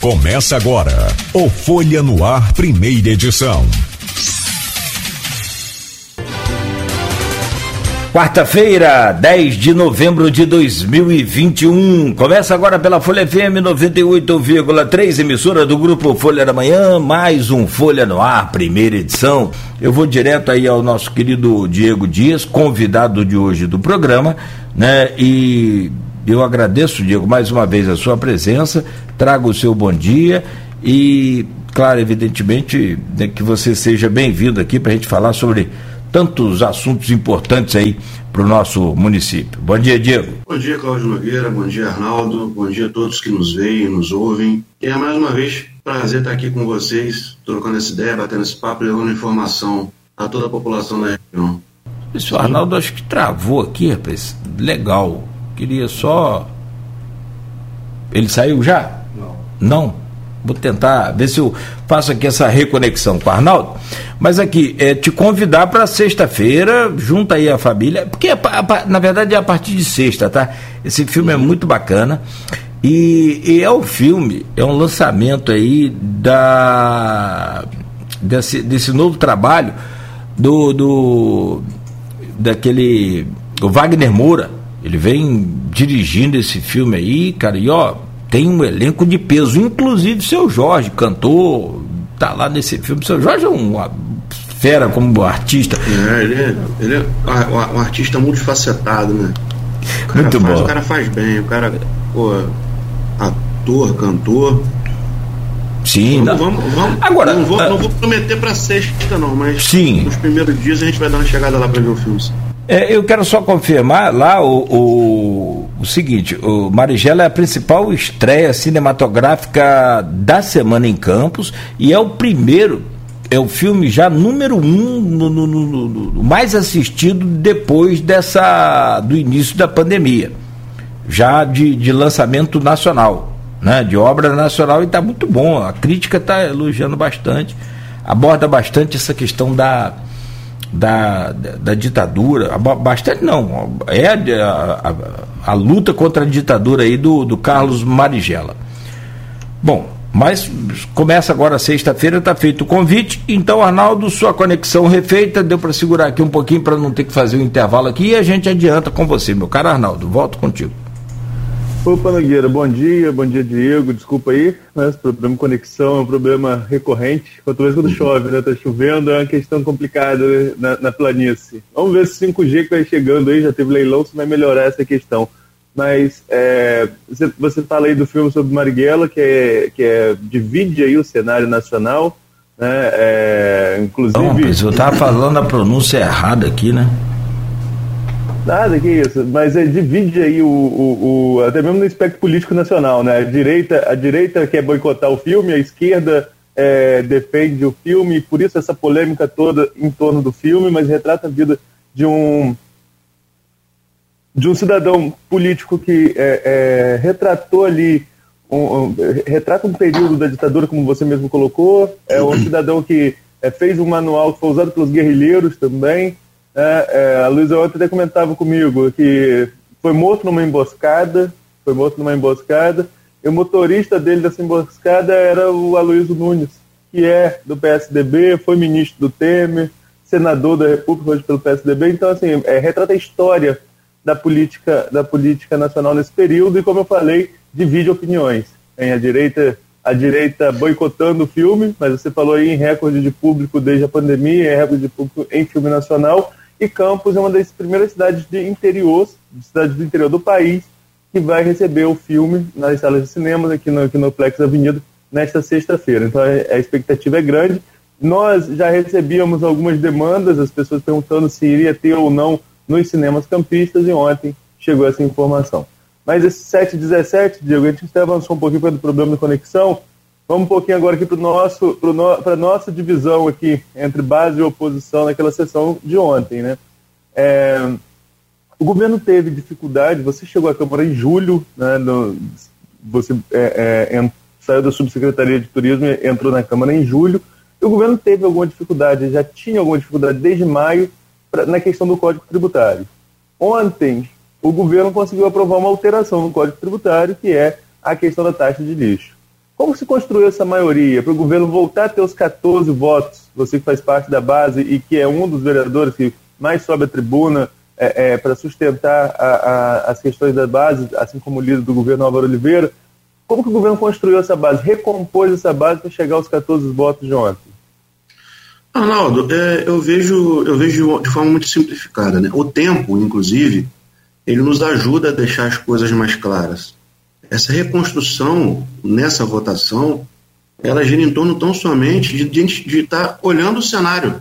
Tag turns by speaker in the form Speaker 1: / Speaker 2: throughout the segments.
Speaker 1: Começa agora o Folha no Ar, primeira edição.
Speaker 2: Quarta-feira, 10 de novembro de 2021. Começa agora pela Folha FM 98,3, emissora do grupo Folha da Manhã, mais um Folha no Ar, primeira edição. Eu vou direto aí ao nosso querido Diego Dias, convidado de hoje do programa, né? E eu agradeço, Diego, mais uma vez a sua presença, trago o seu bom dia e, claro, evidentemente, né, que você seja bem-vindo aqui para a gente falar sobre tantos assuntos importantes aí para o nosso município. Bom dia, Diego.
Speaker 3: Bom dia, Cláudio Nogueira. Bom dia, Arnaldo. Bom dia a todos que nos veem, nos ouvem. E é mais uma vez prazer estar aqui com vocês, trocando essa ideia, batendo esse papo, levando informação a toda a população da região.
Speaker 2: Esse Arnaldo acho que travou aqui, rapaz. Legal. Queria só. Ele saiu já? Não. Não? Vou tentar ver se eu faço aqui essa reconexão com o Arnaldo. Mas aqui, é te convidar para sexta-feira, junta aí a família, porque é na verdade é a partir de sexta, tá? Esse filme é muito bacana. E, e é o um filme, é um lançamento aí da desse, desse novo trabalho do, do daquele o Wagner Moura. Ele vem dirigindo esse filme aí, cara, e ó, tem um elenco de peso, inclusive seu Jorge, cantor, tá lá nesse filme. Seu Jorge é uma fera como artista.
Speaker 3: É, ele é, ele é um artista multifacetado, né?
Speaker 2: Muito
Speaker 3: faz,
Speaker 2: bom.
Speaker 3: O cara faz bem, o cara, pô, ator, cantor.
Speaker 2: Sim,
Speaker 3: vamos, vamos, vamos,
Speaker 2: Agora,
Speaker 3: não vou,
Speaker 2: uh,
Speaker 3: não vou prometer para sexta, não, mas
Speaker 2: sim.
Speaker 3: nos primeiros dias a gente vai dar uma chegada lá para ver o filme.
Speaker 2: É, eu quero só confirmar lá o, o, o, seguinte: o Marigela é a principal estreia cinematográfica da semana em Campos e é o primeiro, é o filme já número um, no, no, no, no, mais assistido depois dessa do início da pandemia, já de, de lançamento nacional, né, de obra nacional e está muito bom. A crítica está elogiando bastante, aborda bastante essa questão da da, da, ditadura, bastante não, é a, a, a, luta contra a ditadura aí do, do Carlos Marigela. Bom, mas começa agora sexta-feira, está feito o convite, então Arnaldo, sua conexão refeita, deu para segurar aqui um pouquinho para não ter que fazer um intervalo aqui e a gente adianta com você, meu caro Arnaldo, volto contigo.
Speaker 4: Opa, Nogueira, bom dia, bom dia, Diego. Desculpa aí, né? Esse problema de conexão é um problema recorrente. Quanto mais quando chove, né? Tá chovendo, é uma questão complicada né? na, na, planície. Vamos ver se 5G que vai chegando aí, já teve leilão, se vai melhorar essa questão. Mas é, você, você fala aí do filme sobre Marighella, que, é, que é, divide aí o cenário nacional, né? É, inclusive. Não,
Speaker 2: mas eu tava falando a pronúncia errada aqui, né?
Speaker 4: Nada, que isso. Mas é, divide aí o, o, o, até mesmo no espectro político nacional, né? A direita, a direita quer boicotar o filme, a esquerda é, defende o filme, por isso essa polêmica toda em torno do filme, mas retrata a vida de um de um cidadão político que é, é, retratou ali um, um, retrata um período da ditadura, como você mesmo colocou, é um cidadão que é, fez um manual que foi usado pelos guerrilheiros também, é, é, a Luísa ontem até comentava comigo que foi morto numa emboscada, foi morto numa emboscada, e o motorista dele dessa emboscada era o Aloysio Nunes, que é do PSDB, foi ministro do Temer, senador da República hoje pelo PSDB, então assim, é, retrata a história da política, da política nacional nesse período e como eu falei, divide opiniões. Tem a direita a direita boicotando o filme, mas você falou aí em recorde de público desde a pandemia, em recorde de público em filme nacional, e Campos é uma das primeiras cidades de interior, cidades do interior do país, que vai receber o filme nas salas de cinemas aqui no, aqui no Plex Avenida nesta sexta-feira. Então a, expectativa é grande. Nós já recebíamos algumas demandas, as pessoas perguntando se iria ter ou não nos cinemas campistas, e ontem chegou essa informação. Mas esse 7 17, Diego, a gente até avançou um pouquinho pelo problema de conexão, Vamos um pouquinho agora aqui para nosso, a nossa divisão aqui entre base e oposição naquela sessão de ontem, né? É, o governo teve dificuldade, você chegou à Câmara em julho, né, no, você é, é, saiu da Subsecretaria de Turismo e entrou na Câmara em julho, e o governo teve alguma dificuldade, já tinha alguma dificuldade desde maio pra, na questão do Código Tributário. Ontem, o governo conseguiu aprovar uma alteração no Código Tributário, que é a questão da taxa de lixo Como se construiu essa maioria para o governo voltar a ter os 14 votos? Você que faz parte da base e que é um dos vereadores que mais sobe a tribuna é, é, para sustentar a, a, as questões da base, assim como o líder do governo Álvaro Oliveira. Como que o governo construiu essa base, recompôs essa base para chegar aos 14 votos de ontem?
Speaker 3: Arnaldo, é, eu vejo eu vejo de forma muito simplificada. Né? O tempo, inclusive, ele nos ajuda a deixar as coisas mais claras. Essa reconstrução nessa votação, ela gira em torno tão somente de, de, de estar olhando o cenário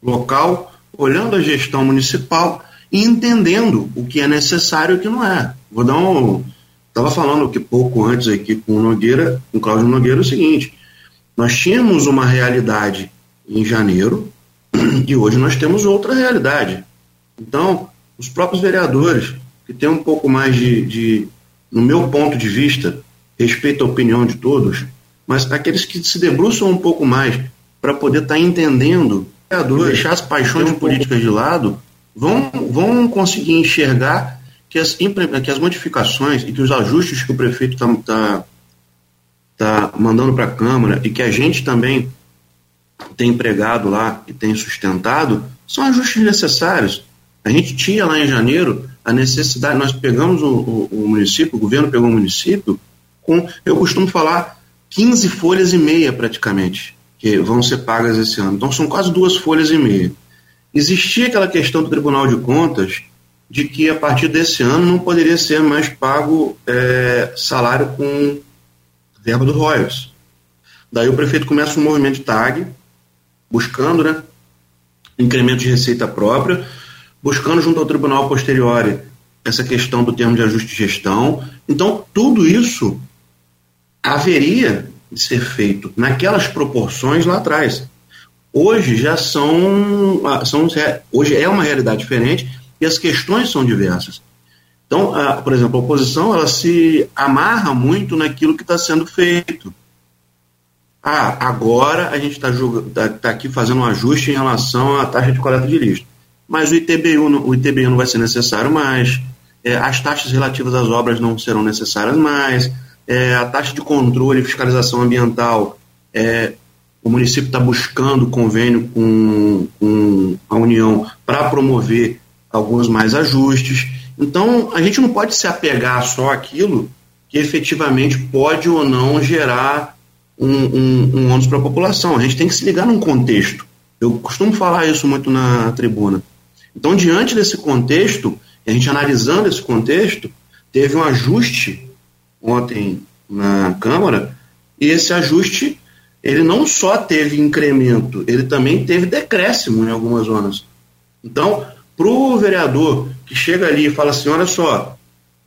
Speaker 3: local, olhando a gestão municipal e entendendo o que é necessário e o que não é. Vou dar um. Estava falando que pouco antes aqui com o Nogueira, com o Cláudio Nogueira, o seguinte: nós tínhamos uma realidade em janeiro e hoje nós temos outra realidade. Então, os próprios vereadores, que têm um pouco mais de, de no meu ponto de vista, respeito à opinião de todos, mas aqueles que se debruçam um pouco mais para poder estar tá entendendo, deixar as paixões políticas de lado, vão, vão conseguir enxergar que as, que as modificações e que os ajustes que o prefeito está tá, tá mandando para a Câmara e que a gente também tem empregado lá e tem sustentado são ajustes necessários. A gente tinha lá em janeiro a necessidade, nós pegamos o, o, o município, o governo pegou o município com, eu costumo falar, 15 folhas e meia praticamente, que vão ser pagas esse ano. Então são quase duas folhas e meia. Existia aquela questão do Tribunal de Contas de que a partir desse ano não poderia ser mais pago é, salário com verba do Royals. Daí o prefeito começa um movimento de TAG, buscando né, incremento de receita própria, buscando junto ao tribunal posteriori essa questão do termo de ajuste de gestão. Então, tudo isso haveria de ser feito naquelas proporções lá atrás. Hoje já são, ah, são hoje é uma realidade diferente e as questões são diversas. Então, a, por exemplo, a oposição ela se amarra muito naquilo que está sendo feito. Ah, agora a gente está tá, tá aqui fazendo um ajuste em relação à taxa de coleta de lixo. Mas o ITBU, o ITBU não vai ser necessário mais, é, as taxas relativas às obras não serão necessárias mais, é, a taxa de controle e fiscalização ambiental, é, o município está buscando convênio com, com a União para promover alguns mais ajustes. Então, a gente não pode se apegar só àquilo que efetivamente pode ou não gerar um, um, um ônus para a população. A gente tem que se ligar num contexto. Eu costumo falar isso muito na tribuna. Então, diante desse contexto, a gente analisando esse contexto, teve um ajuste ontem na Câmara, e esse ajuste, ele não só teve incremento, ele também teve decréscimo em algumas zonas. Então, para o vereador que chega ali e fala assim, olha só,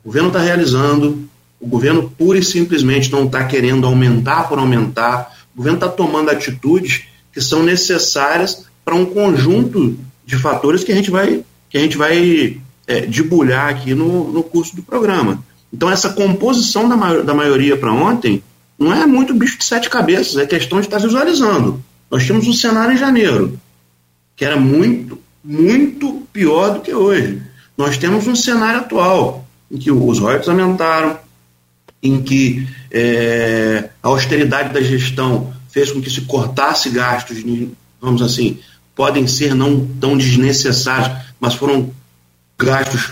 Speaker 3: o governo está realizando, o governo pura e simplesmente não está querendo aumentar por aumentar. O governo está tomando atitudes que são necessárias para um conjunto de fatores que a gente vai, que a gente vai é, debulhar aqui no, no curso do programa. Então, essa composição da, maior, da maioria para ontem não é muito bicho de sete cabeças, é questão de estar tá visualizando. Nós tínhamos um cenário em janeiro, que era muito, muito pior do que hoje. Nós temos um cenário atual, em que os royalties aumentaram, em que é, a austeridade da gestão fez com que se cortasse gastos, vamos assim, podem ser não tão desnecessários, mas foram gastos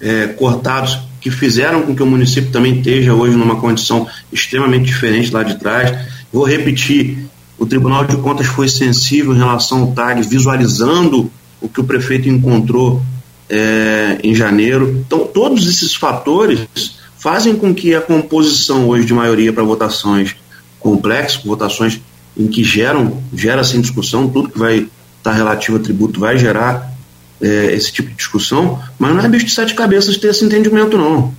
Speaker 3: é, cortados que fizeram com que o município também esteja hoje numa condição extremamente diferente lá de trás. Vou repetir, o Tribunal de Contas foi sensível em relação ao TAG, visualizando o que o prefeito encontrou é, em janeiro. Então, todos esses fatores fazem com que a composição hoje de maioria para votações complexas, votações em que geram, gera sem discussão, tudo que vai estar tá relativo a tributo vai gerar é, esse tipo de discussão, mas não é bicho de sete cabeças ter esse entendimento, não.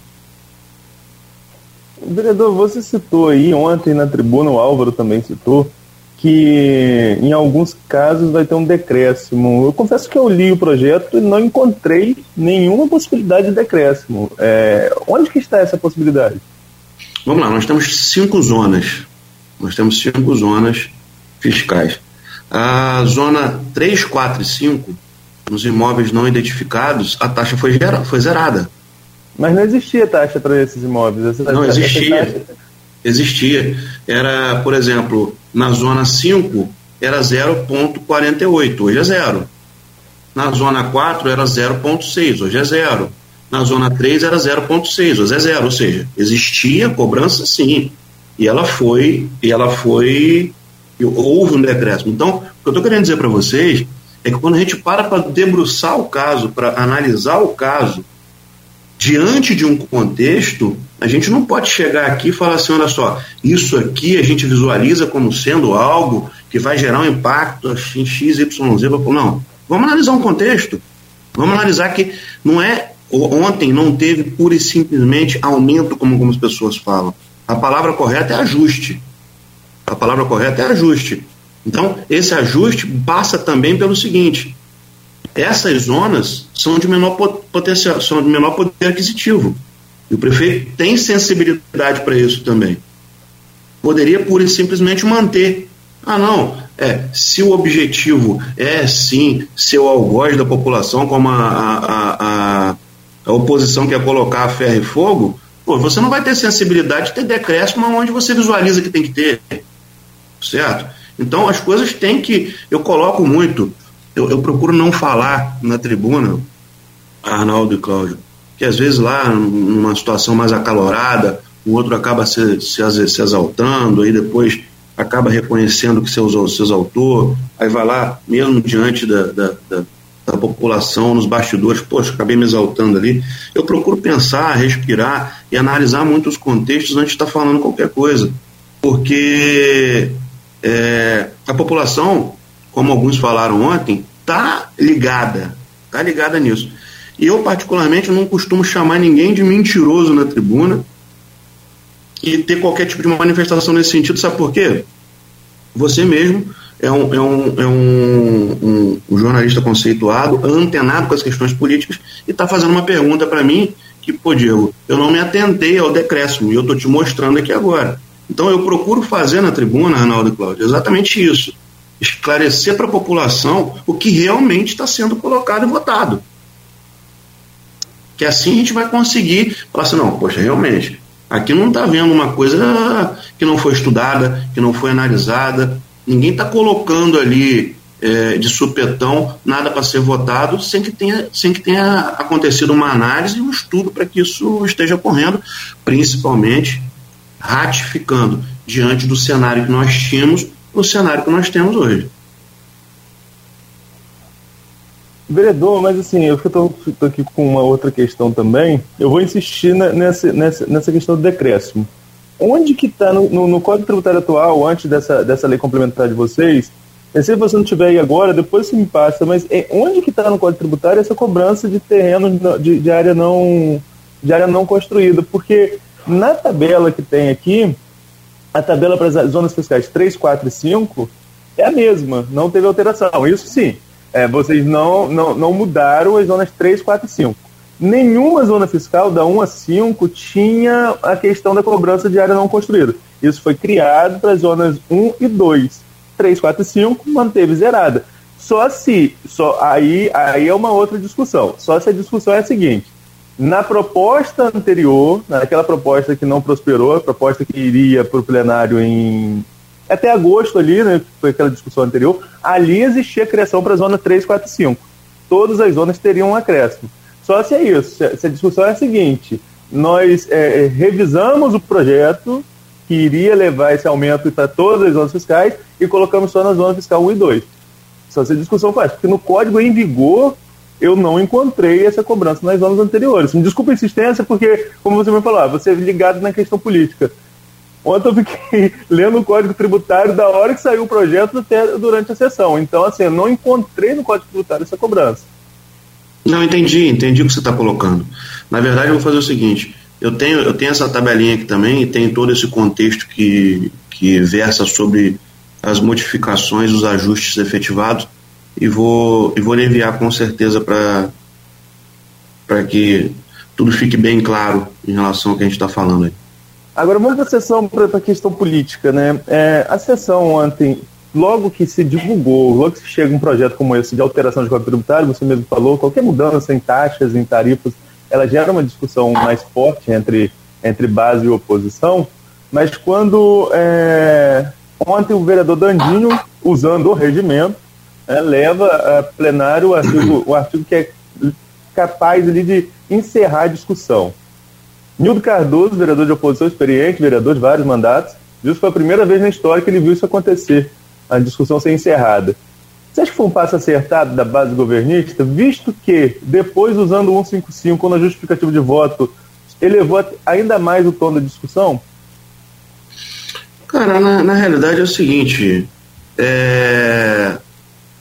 Speaker 4: Vereador, você citou aí ontem na tribuna, o Álvaro também citou, que em alguns casos vai ter um decréscimo. Eu confesso que eu li o projeto e não encontrei nenhuma possibilidade de decréscimo. É, onde que está essa possibilidade?
Speaker 3: Vamos lá, nós temos cinco zonas. Nós temos cinco zonas fiscais. A zona 3, 4 e 5, nos imóveis não identificados, a taxa foi, foi zerada.
Speaker 4: Mas não existia taxa para esses imóveis.
Speaker 3: Essa, não existia. existia. Era, por exemplo, na zona 5 era 0,48, hoje é zero. Na zona 4 era 0,6, hoje é zero. Na zona 3 era 0,6, hoje é zero. Ou seja, existia cobrança sim. E ela foi, e ela foi, houve um decréscimo. Então, o que eu estou querendo dizer para vocês é que quando a gente para para debruçar o caso, para analisar o caso, diante de um contexto, a gente não pode chegar aqui e falar assim: olha só, isso aqui a gente visualiza como sendo algo que vai gerar um impacto em X, Y, Z. Não. Vamos analisar um contexto. Vamos analisar que não é. Ontem não teve pura e simplesmente aumento, como algumas pessoas falam. A palavra correta é ajuste. A palavra correta é ajuste. Então, esse ajuste passa também pelo seguinte: essas zonas são de menor potencial, são de menor poder aquisitivo. E o prefeito tem sensibilidade para isso também. Poderia pura e simplesmente manter. Ah, não, é, se o objetivo é sim ser o algoz da população, como a, a, a, a oposição quer colocar a ferro e fogo, pô, você não vai ter sensibilidade de ter decréscimo onde você visualiza que tem que ter. Certo? Então as coisas têm que. Eu coloco muito, eu, eu procuro não falar na tribuna, Arnaldo e Cláudio, que às vezes lá, numa situação mais acalorada, o outro acaba se, se, se exaltando, aí depois acaba reconhecendo que seu, se exaltou, aí vai lá, mesmo diante da, da, da, da população, nos bastidores, poxa, acabei me exaltando ali. Eu procuro pensar, respirar e analisar muitos contextos antes de estar falando qualquer coisa, porque é, a população, como alguns falaram ontem, está ligada, está ligada nisso. E eu, particularmente, não costumo chamar ninguém de mentiroso na tribuna e ter qualquer tipo de manifestação nesse sentido, sabe por quê? Você mesmo é um, é um, é um, um, jornalista conceituado, antenado com as questões políticas, e está fazendo uma pergunta para mim que, pô, Diego, eu não me atentei ao decréscimo e eu estou te mostrando aqui agora. Então eu procuro fazer na tribuna, Arnaldo e Cláudio, exatamente isso. Esclarecer para a população o que realmente está sendo colocado e votado. Que assim a gente vai conseguir falar assim, não, poxa, realmente, aqui não está vendo uma coisa que não foi estudada, que não foi analisada, ninguém está colocando ali é, de supetão nada para ser votado sem que, tenha, sem que tenha acontecido uma análise e um estudo para que isso esteja ocorrendo, principalmente ratificando diante do cenário que nós tínhamos o cenário que nós temos hoje.
Speaker 4: Vereador, mas assim, eu estou aqui com uma outra questão também. Eu vou insistir nessa, nessa, nessa questão do decréscimo. Onde que está no, no, no, Código Tributário atual, antes dessa, dessa lei complementar de vocês, se você não tiver aí agora, depois você me passa, mas é, onde que está no Código Tributário essa cobrança de terrenos de, de, área não de área não construída? Porque na tabela que tem aqui, a tabela para as zonas fiscais 3, 4 e 5 é a mesma, não teve alteração. Isso sim, é, vocês não, não, não mudaram as zonas 3, 4 e 5. Nenhuma zona fiscal da 1 a 5 tinha a questão da cobrança de área não construída. Isso foi criado para as zonas 1 e 2. 3, 4 e 5 manteve zerada. Só se, só, aí, aí é uma outra discussão. Só se a discussão é a seguinte: na proposta anterior, naquela proposta que não prosperou, a proposta que iria para o plenário em até agosto ali, né, foi aquela discussão anterior, ali existia criação para a zona 3, 4 e 5. Todas as zonas teriam um acréscimo. Só se é isso, se a discussão é a seguinte, nós é, é, revisamos o projeto que iria levar esse aumento para todas as zonas fiscais e colocamos só na zona fiscal 1 e 2. Só se a discussão faz, porque no código em vigor eu não encontrei essa cobrança nas zonas anteriores. Me desculpa a insistência, porque, como você me falou, ah, você é ligado na questão política. Ontem eu fiquei lendo o Código Tributário da hora que saiu o projeto até durante a sessão. Então, assim, eu não encontrei no Código Tributário essa cobrança.
Speaker 3: Não, entendi, entendi o que você está colocando. Na verdade, eu vou fazer o seguinte: eu tenho, eu tenho essa tabelinha aqui também e tem todo esse contexto que, que versa sobre as modificações, os ajustes efetivados e vou, e vou enviar com certeza para que tudo fique bem claro em relação ao que a gente está falando aí.
Speaker 4: Agora vamos para a sessão, para a questão política, né? É, a sessão ontem, logo que se divulgou, logo que chega um projeto como esse de alteração de código tributário, você mesmo falou, qualquer mudança em taxas, em tarifas, ela gera uma discussão mais forte entre, entre base e oposição, mas quando é, ontem o vereador Dandinho, usando o regimento, é, leva a plenário o artigo, o artigo que é capaz ali de encerrar a discussão. Nildo Cardoso, vereador de oposição experiente, vereador de vários mandatos, disse que foi a primeira vez na história que ele viu isso acontecer, a discussão ser encerrada. Você acha que foi um passo acertado da base governista, visto que, depois, usando o 155 na justificativa de voto, elevou ainda mais o tom da discussão?
Speaker 3: Cara, na, na realidade é o seguinte: é,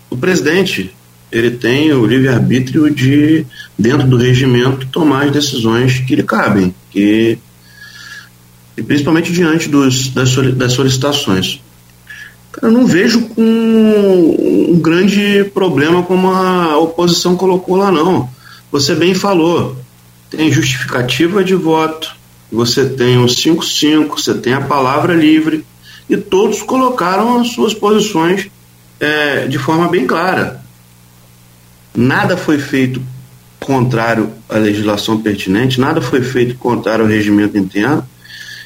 Speaker 3: o presidente ele tem o livre-arbítrio de, dentro do regimento, tomar as decisões que lhe cabem, que, e principalmente diante dos, das, das solicitações. Eu não vejo com um grande problema como a oposição colocou lá, não. Você bem falou, tem justificativa de voto, você tem o 5-5, você tem a palavra livre, e todos colocaram as suas posições é, de forma bem clara. Nada foi feito contrário à legislação pertinente, nada foi feito contrário ao regimento interno,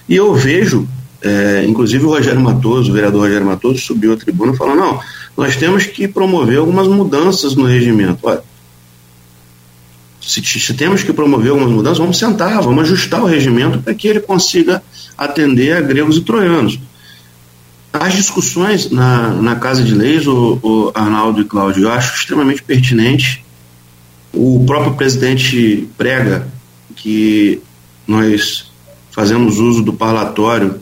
Speaker 3: e eu vejo, é, inclusive o Rogério Matoso, o vereador Rogério Matoso, subiu à tribuna falando: não, nós temos que promover algumas mudanças no regimento. Olha, se, se, temos que promover algumas mudanças, vamos sentar, vamos ajustar o regimento para que ele consiga atender a gregos e troianos. As discussões na, na Casa de Leis, o, o Arnaldo e Cláudio, eu acho extremamente pertinente. O próprio presidente prega que nós fazemos uso do parlatório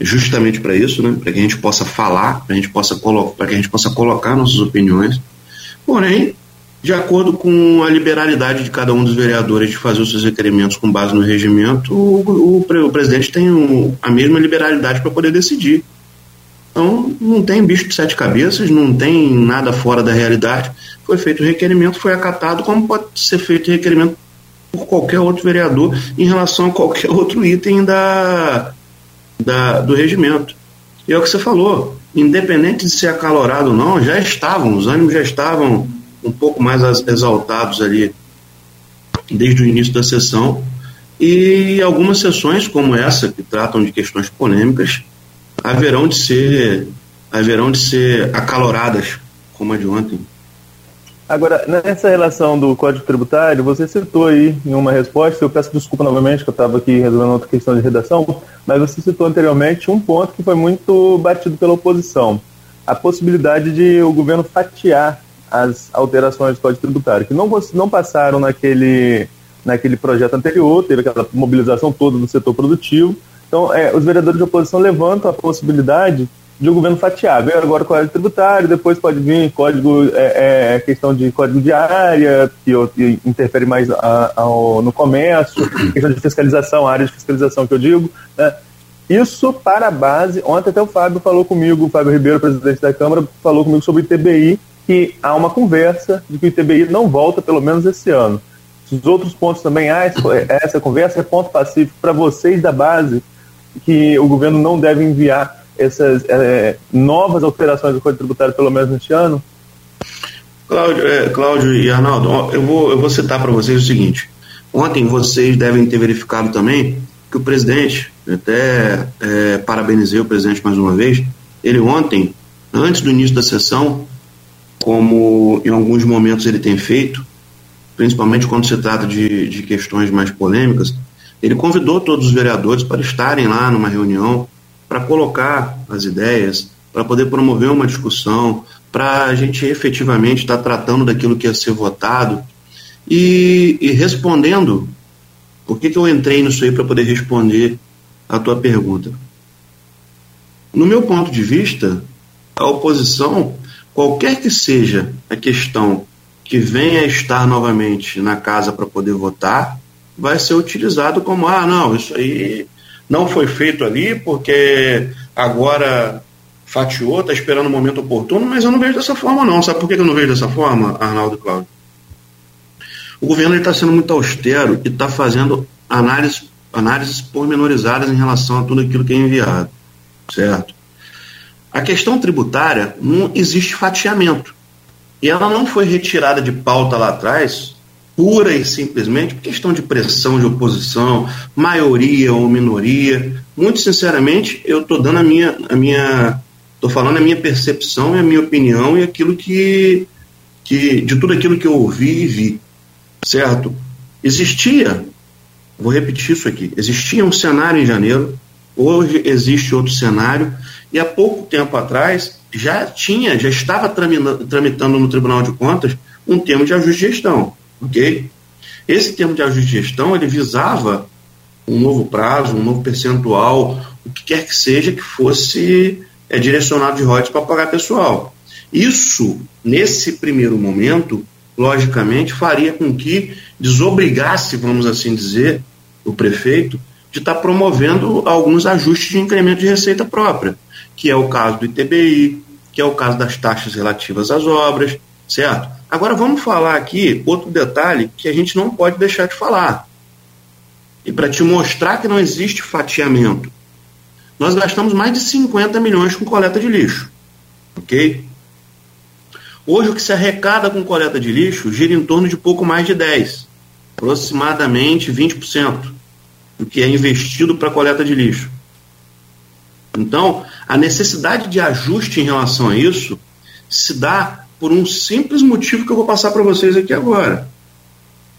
Speaker 3: justamente para isso, né? para que a gente possa falar, para que a gente possa colocar nossas opiniões. Porém, de acordo com a liberalidade de cada um dos vereadores de fazer os seus requerimentos com base no regimento, o, o, o presidente tem um, a mesma liberalidade para poder decidir. Então, não tem bicho de sete cabeças, não tem nada fora da realidade. Foi feito o requerimento, foi acatado, como pode ser feito o requerimento por qualquer outro vereador em relação a qualquer outro item da, da, do regimento. E é o que você falou, independente de ser acalorado ou não, já estavam, os ânimos já estavam um pouco mais exaltados ali desde o início da sessão. E algumas sessões, como essa, que tratam de questões polêmicas, haverão de ser haverão de ser acaloradas, como a de ontem.
Speaker 4: Agora, nessa relação do Código Tributário, você citou aí em uma resposta, eu peço desculpa novamente que eu estava aqui resolvendo outra questão de redação, mas você citou anteriormente um ponto que foi muito batido pela oposição, a possibilidade de o governo fatiar as alterações do Código Tributário, que não, não passaram naquele, naquele projeto anterior, teve aquela mobilização toda do setor produtivo, então, é, os vereadores de oposição levantam a possibilidade de o governo fatiar. Vem agora o código tributário, depois pode vir código, é, é questão de código de área, que, que interfere mais a, a, no comércio, questão de fiscalização, área de fiscalização que eu digo. Né? Isso para a base, ontem até o Fábio falou comigo, o Fábio Ribeiro, presidente da Câmara, falou comigo sobre o ITBI, que há uma conversa de que o ITBI não volta pelo menos esse ano. Os outros pontos também, há essa conversa é ponto pacífico para vocês da base, que o governo não deve enviar essas é, novas alterações do Código Tributário, pelo menos neste ano?
Speaker 3: Cláudio, é, Cláudio e Arnaldo, eu vou, eu vou citar para vocês o seguinte: ontem vocês devem ter verificado também que o presidente, até é, parabenizei o presidente mais uma vez, ele ontem, antes do início da sessão, como em alguns momentos ele tem feito, principalmente quando se trata de, de questões mais polêmicas, ele convidou todos os vereadores para estarem lá numa reunião, para colocar as ideias, para poder promover uma discussão, para a gente efetivamente estar tratando daquilo que ia ser votado e, e respondendo. Por que, que eu entrei nisso aí para poder responder a tua pergunta? No meu ponto de vista, a oposição, qualquer que seja a questão que venha a estar novamente na casa para poder votar, vai ser utilizado como, ah, não, isso aí não foi feito ali porque agora fatiou, está esperando o momento oportuno, mas eu não vejo dessa forma não. Sabe por que eu não vejo dessa forma, Arnaldo e Cláudio? O governo está sendo muito austero e está fazendo análises, análises pormenorizadas em relação a tudo aquilo que é enviado, certo? A questão tributária não existe fatiamento. E ela não foi retirada de pauta lá atrás pura e simplesmente por questão de pressão de oposição, maioria ou minoria. Muito sinceramente, eu estou dando a minha, a minha, estou falando a minha percepção e a minha opinião e aquilo que, que, de tudo aquilo que eu ouvi e vi, certo? Existia, vou repetir isso aqui, existia um cenário em janeiro, hoje existe outro cenário e há pouco tempo atrás já tinha, já estava tramitando no Tribunal de Contas um termo de ajuste de gestão ok? Esse termo de ajuste de gestão ele visava um novo prazo, um novo percentual, o que quer que seja que fosse é, direcionado de royalties para pagar pessoal. Isso, nesse primeiro momento, logicamente, faria com que desobrigasse, vamos assim dizer, o prefeito de estar tá promovendo alguns ajustes de incremento de receita própria, que é o caso do ITBI, que é o caso das taxas relativas às obras, certo? Agora vamos falar aqui outro detalhe que a gente não pode deixar de falar. E para te mostrar que não existe fatiamento, nós gastamos mais de 50 milhões com coleta de lixo. Ok? Hoje o que se arrecada com coleta de lixo gira em torno de pouco mais de 10, aproximadamente 20% do que é investido para coleta de lixo. Então, a necessidade de ajuste em relação a isso se dá por um simples motivo que eu vou passar para vocês aqui agora.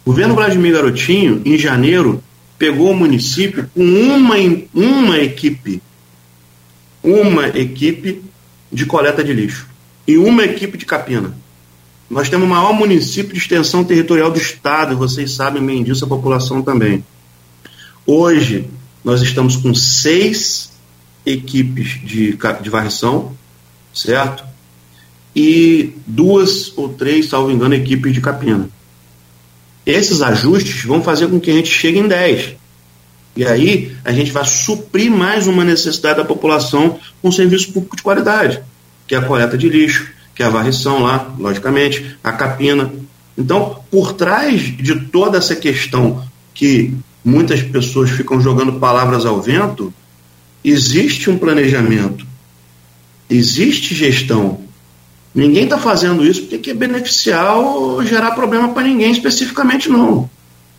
Speaker 3: O governo Vladimir Garotinho, em janeiro, pegou o município com uma, uma equipe, uma equipe de coleta de lixo e uma equipe de capina. Nós temos o maior município de extensão territorial do estado, vocês sabem bem disso, a população também. Hoje, nós estamos com seis equipes de, de varrição, certo? E duas ou três, salvo engano, equipes de capina. Esses ajustes vão fazer com que a gente chegue em 10. E aí a gente vai suprir mais uma necessidade da população com serviço público de qualidade, que é a coleta de lixo, que é a varrição lá, logicamente, a capina. Então, por trás de toda essa questão que muitas pessoas ficam jogando palavras ao vento, existe um planejamento, existe gestão, Ninguém está fazendo isso porque quer beneficiar ou gerar problema para ninguém especificamente, não.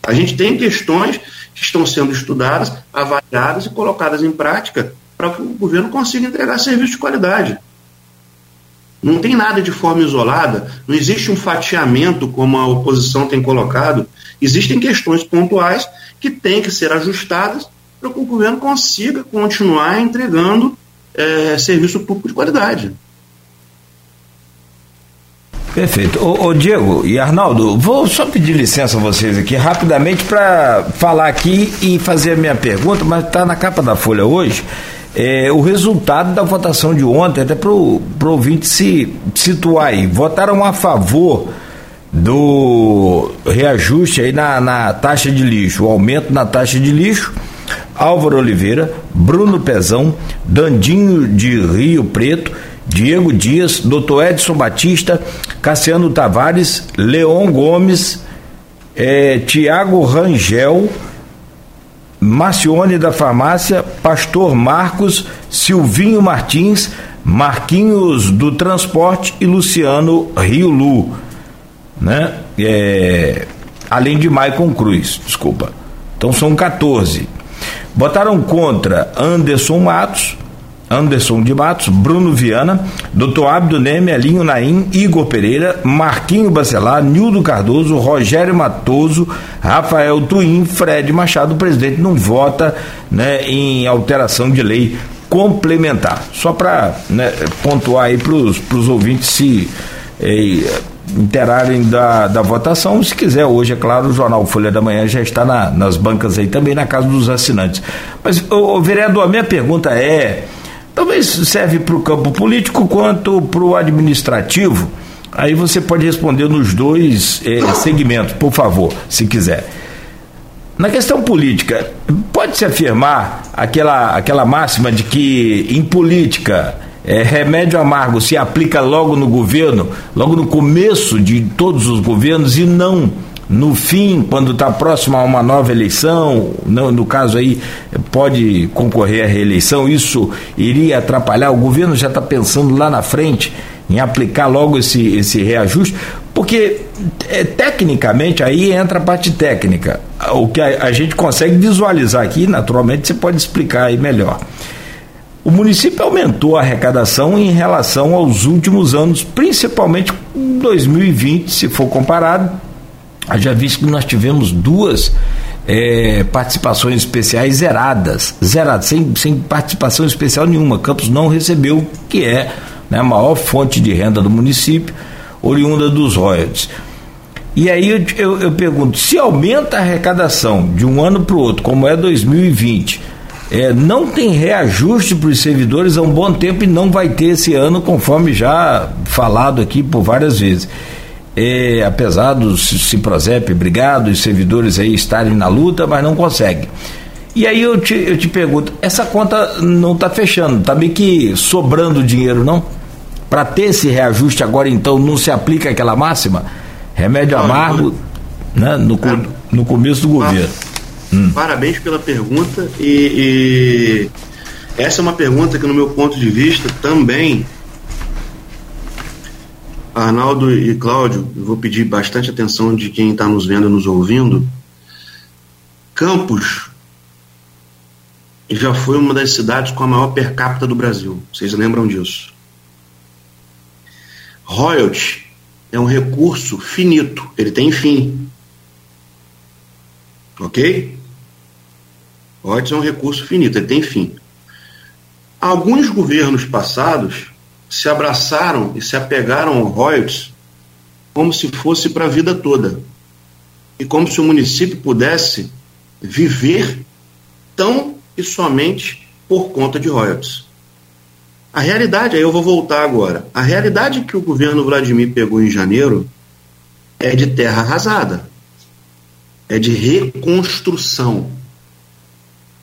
Speaker 3: A gente tem questões que estão sendo estudadas, avaliadas e colocadas em prática para que o governo consiga entregar serviço de qualidade. Não tem nada de forma isolada, não existe um fatiamento como a oposição tem colocado. Existem questões pontuais que têm que ser ajustadas para que o governo consiga continuar entregando é, serviço público de qualidade.
Speaker 2: Perfeito. Ô, ô, Diego e Arnaldo, vou só pedir licença a vocês aqui rapidamente para falar aqui e fazer a minha pergunta, mas está na capa da Folha hoje. É, o resultado da votação de ontem, até para o ouvinte se situar aí. Votaram a favor do reajuste aí na, na taxa de lixo, o aumento na taxa de lixo. Álvaro Oliveira, Bruno Pezão, Dandinho de Rio Preto Diego Dias, Dr. Edson Batista, Cassiano Tavares, Leon Gomes, é, Tiago Rangel, Marcione da Farmácia, Pastor Marcos, Silvinho Martins, Marquinhos do Transporte e Luciano Rio Lu, né? É, além de Maicon Cruz, desculpa. Então são 14. Botaram contra Anderson Matos, Anderson de Matos, Bruno Viana, Dr. Abdo Neme, Elinho Naim, Igor Pereira, Marquinho Bacelar, Nildo Cardoso, Rogério Matoso, Rafael Tuim, Fred Machado, o presidente não vota né, em alteração de lei complementar. Só para né, pontuar aí para os ouvintes se eh, interarem da, da votação. Se quiser, hoje, é claro, o jornal Folha da Manhã já está na, nas bancas aí também, na casa dos assinantes. Mas, o vereador, a minha pergunta é Talvez serve para o campo político quanto para o administrativo. Aí você pode responder nos dois eh, segmentos, por favor, se quiser. Na questão política, pode-se afirmar aquela, aquela máxima de que em política é, remédio amargo se aplica logo no governo, logo no começo de todos os governos e não no fim, quando está próximo a uma nova eleição, no, no, caso aí, pode concorrer à reeleição, isso iria atrapalhar? O governo já está pensando lá na frente em aplicar logo esse, esse reajuste, Porque é, tecnicamente aí entra a parte técnica. O que a, a gente consegue visualizar aqui, naturalmente, você pode explicar aí melhor. O município aumentou a arrecadação em relação aos últimos anos, principalmente em 2020, se for comparado. Já visto que nós tivemos duas é, participações especiais zeradas, zeradas, sem, sem participação especial nenhuma. Campos não recebeu, que é né, a maior fonte de renda do município, oriunda dos royalties. E aí eu, eu, eu pergunto, se aumenta a arrecadação de um ano para o outro, como é 2020, é, não tem reajuste para os servidores há um bom tempo e não vai ter esse ano, conforme já falado aqui por várias vezes. É, apesar do Ciprozep brigado, os servidores aí estarem na luta, mas não conseguem. E aí eu te, eu te pergunto, essa conta não está fechando, está meio que sobrando dinheiro, não? Para ter esse reajuste agora, então, não se aplica aquela máxima? Remédio amargo né, no, no começo do governo.
Speaker 3: Hum. Parabéns pela pergunta e, e, essa é uma pergunta que no meu ponto de vista também Arnaldo e Cláudio, vou pedir bastante atenção de quem está nos vendo e nos ouvindo. Campos já foi uma das cidades com a maior per capita do Brasil. Vocês lembram disso? Royalty é um recurso finito, ele tem fim. Ok? Royalties é um recurso finito, ele tem fim. Alguns governos passados se abraçaram e se apegaram ao royalties como se fosse para a vida toda. E como se o município pudesse viver tão e somente por conta de royalties. A realidade, aí eu vou voltar agora. A realidade que o governo Vladimir pegou em janeiro é de terra arrasada. É de reconstrução.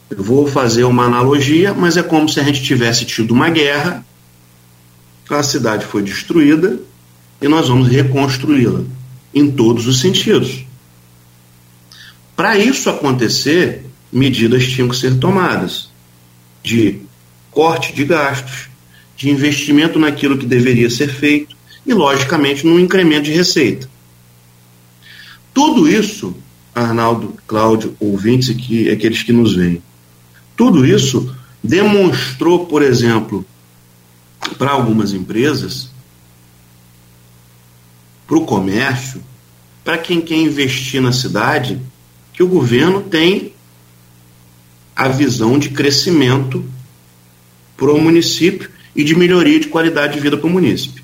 Speaker 3: Eu vou fazer uma analogia, mas é como se a gente tivesse tido uma guerra, a cidade foi destruída e nós vamos reconstruí-la em todos os sentidos. Para isso acontecer, medidas tinham que ser tomadas de corte de gastos, de investimento naquilo que deveria ser feito e, logicamente, no incremento de receita. Tudo isso, Arnaldo, Cláudio, ouvintes e aqueles que nos veem, tudo isso demonstrou, por exemplo, para algumas empresas, para o comércio, para quem quer investir na cidade, que o governo tem a visão de crescimento para o município e de melhoria de qualidade de vida para o município.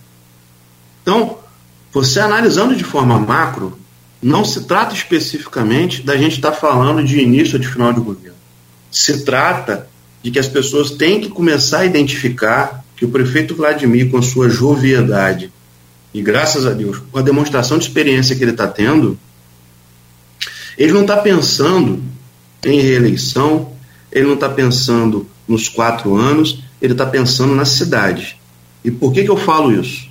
Speaker 3: Então, você analisando de forma macro, não se trata especificamente da gente estar tá falando de início ou de final de governo se trata de que as pessoas têm que começar a identificar que o prefeito Vladimir, com sua joviedade, e graças a Deus, com a demonstração de experiência que ele está tendo, ele não está pensando em reeleição, ele não está pensando nos quatro anos, ele está pensando na cidade. E por que, que eu falo isso?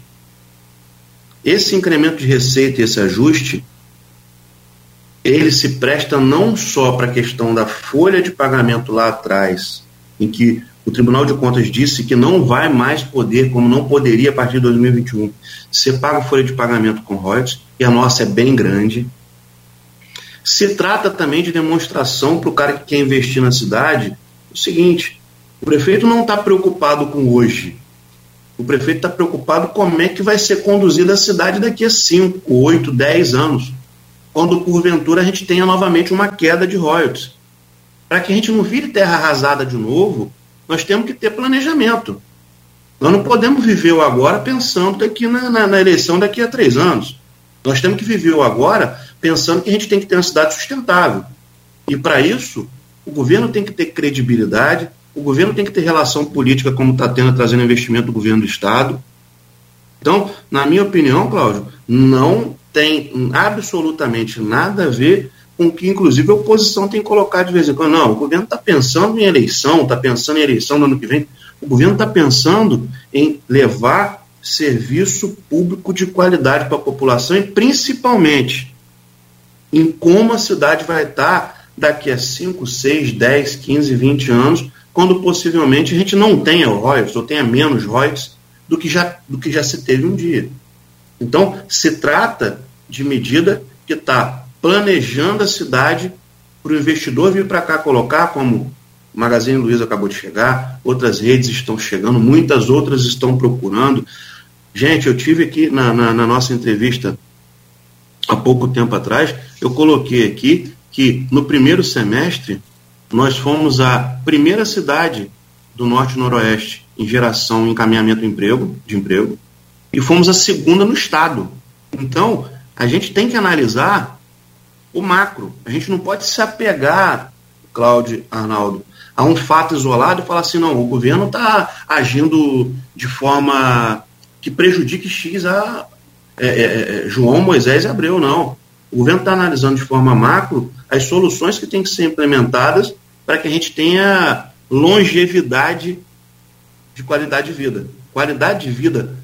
Speaker 3: Esse incremento de receita e esse ajuste ele se presta não só para a questão da folha de pagamento lá atrás, em que o Tribunal de Contas disse que não vai mais poder, como não poderia a partir de 2021, ser pago folha de pagamento com royalties, e a nossa é bem grande. Se trata também de demonstração para o cara que quer investir na cidade o seguinte: o prefeito não está preocupado com hoje. O prefeito está preocupado como é que vai ser conduzida a cidade daqui a 5, 8, 10 anos quando porventura a gente tenha novamente uma queda de royalties. Para que a gente não vire terra arrasada de novo, nós temos que ter planejamento. Nós não podemos viver o agora pensando daqui na, na, na eleição daqui a três anos. Nós temos que viver o agora pensando que a gente tem que ter uma cidade sustentável. E para isso, o governo tem que ter credibilidade, o governo tem que ter relação política, como está tendo, trazendo investimento do governo do Estado. Então, na minha opinião, Cláudio, não tem absolutamente nada a ver com que, inclusive, a oposição tem colocado de vez em quando. Não, o governo está pensando em eleição, está pensando em eleição no ano que vem. O governo está pensando em levar serviço público de qualidade para a população e, principalmente, em como a cidade vai estar daqui a 5, 6, 10, 15, 20 anos, quando possivelmente a gente não tenha royalties ou tenha menos royalties do que já, do que já se teve um dia. Então, se trata de medida que está planejando a cidade para o investidor vir para cá colocar, como o Magazine Luiza acabou de chegar, outras redes estão chegando, muitas outras estão procurando. Gente, eu tive aqui na, na, na nossa entrevista há pouco tempo atrás, eu coloquei aqui que no primeiro semestre nós fomos a primeira cidade do Norte e Noroeste em geração e encaminhamento de emprego, de emprego e fomos a segunda no estado. Então, a gente tem que analisar o macro. A gente não pode se apegar, Cláudio Arnaldo, a um fato isolado e falar assim, não, o governo está agindo de forma que prejudique X a é, é, é, João, Moisés e Abreu, não. O governo está analisando de forma macro as soluções que têm que ser implementadas para que a gente tenha longevidade de qualidade de vida. Qualidade de vida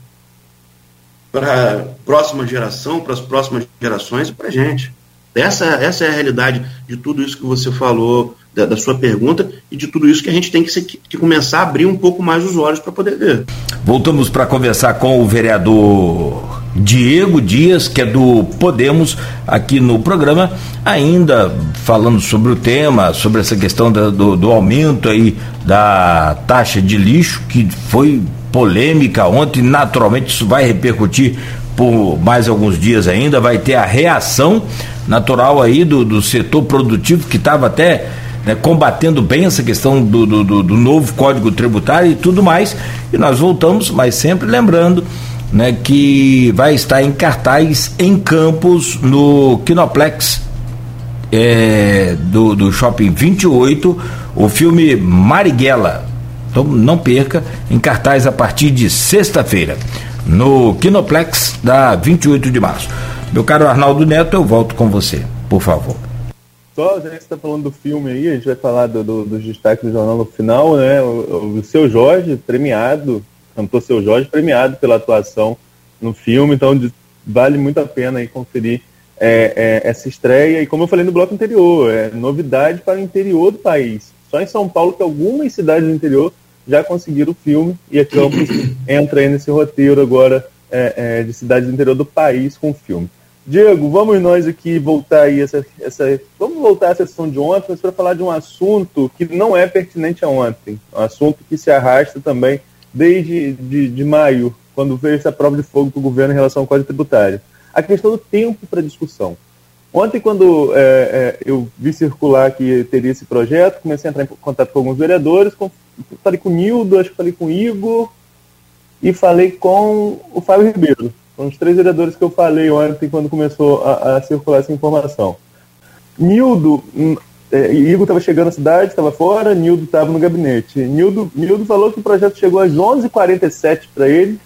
Speaker 3: para a próxima geração, para as próximas gerações e para a gente. Essa, essa é a realidade de tudo isso que você falou, da, da sua pergunta, e de tudo isso que a gente tem que, ser, que começar a abrir um pouco mais os olhos para poder ver.
Speaker 2: Voltamos para conversar com o vereador Diego Dias, que é do Podemos, aqui no programa, ainda falando sobre o tema, sobre essa questão da, do, do aumento aí da taxa de lixo, que foi polêmica ontem, naturalmente isso vai repercutir por mais alguns dias ainda, vai ter a reação natural aí do, do setor produtivo que estava até né, combatendo bem essa questão do, do, do, novo código tributário e tudo mais. E nós voltamos, mas sempre lembrando né, que vai estar em cartaz em Campos, no Kinoplex é, do, do Shopping 28, o filme Marighella. Então não perca, em cartaz a partir de sexta-feira, no Kinoplex da 28 de março. Meu caro Arnaldo Neto, eu volto com você, por favor.
Speaker 4: Só, já que você está falando do filme aí, a gente vai falar do, do, dos destaques do jornal no final, né? O, o seu Jorge, premiado, cantor seu Jorge, premiado pela atuação no filme, então vale muito a pena aí conferir é, é, essa estreia. E como eu falei no bloco anterior, é novidade para o interior do país. Só em São Paulo que algumas cidades do interior já conseguiram o filme e a Campos entra aí nesse roteiro agora é, é, de cidades do interior do país com o filme. Diego, vamos nós aqui voltar aí essa, essa vamos voltar à sessão de ontem, mas para falar de um assunto que não é pertinente a ontem, um assunto que se arrasta também desde de, de maio, quando veio essa prova de fogo para o governo em relação ao Código Tributário. A questão do tempo para discussão. Ontem, quando é, é, eu vi circular que teria esse projeto, comecei a entrar em contato com alguns vereadores, com, falei com o Nildo, acho que falei com o Igor e falei com o Fábio Ribeiro. São os três vereadores que eu falei ontem quando começou a, a circular essa informação. Nildo, hum, é, Igor estava chegando na cidade, estava fora, Nildo estava no gabinete. Nildo, Nildo falou que o projeto chegou às 11h47 para ele,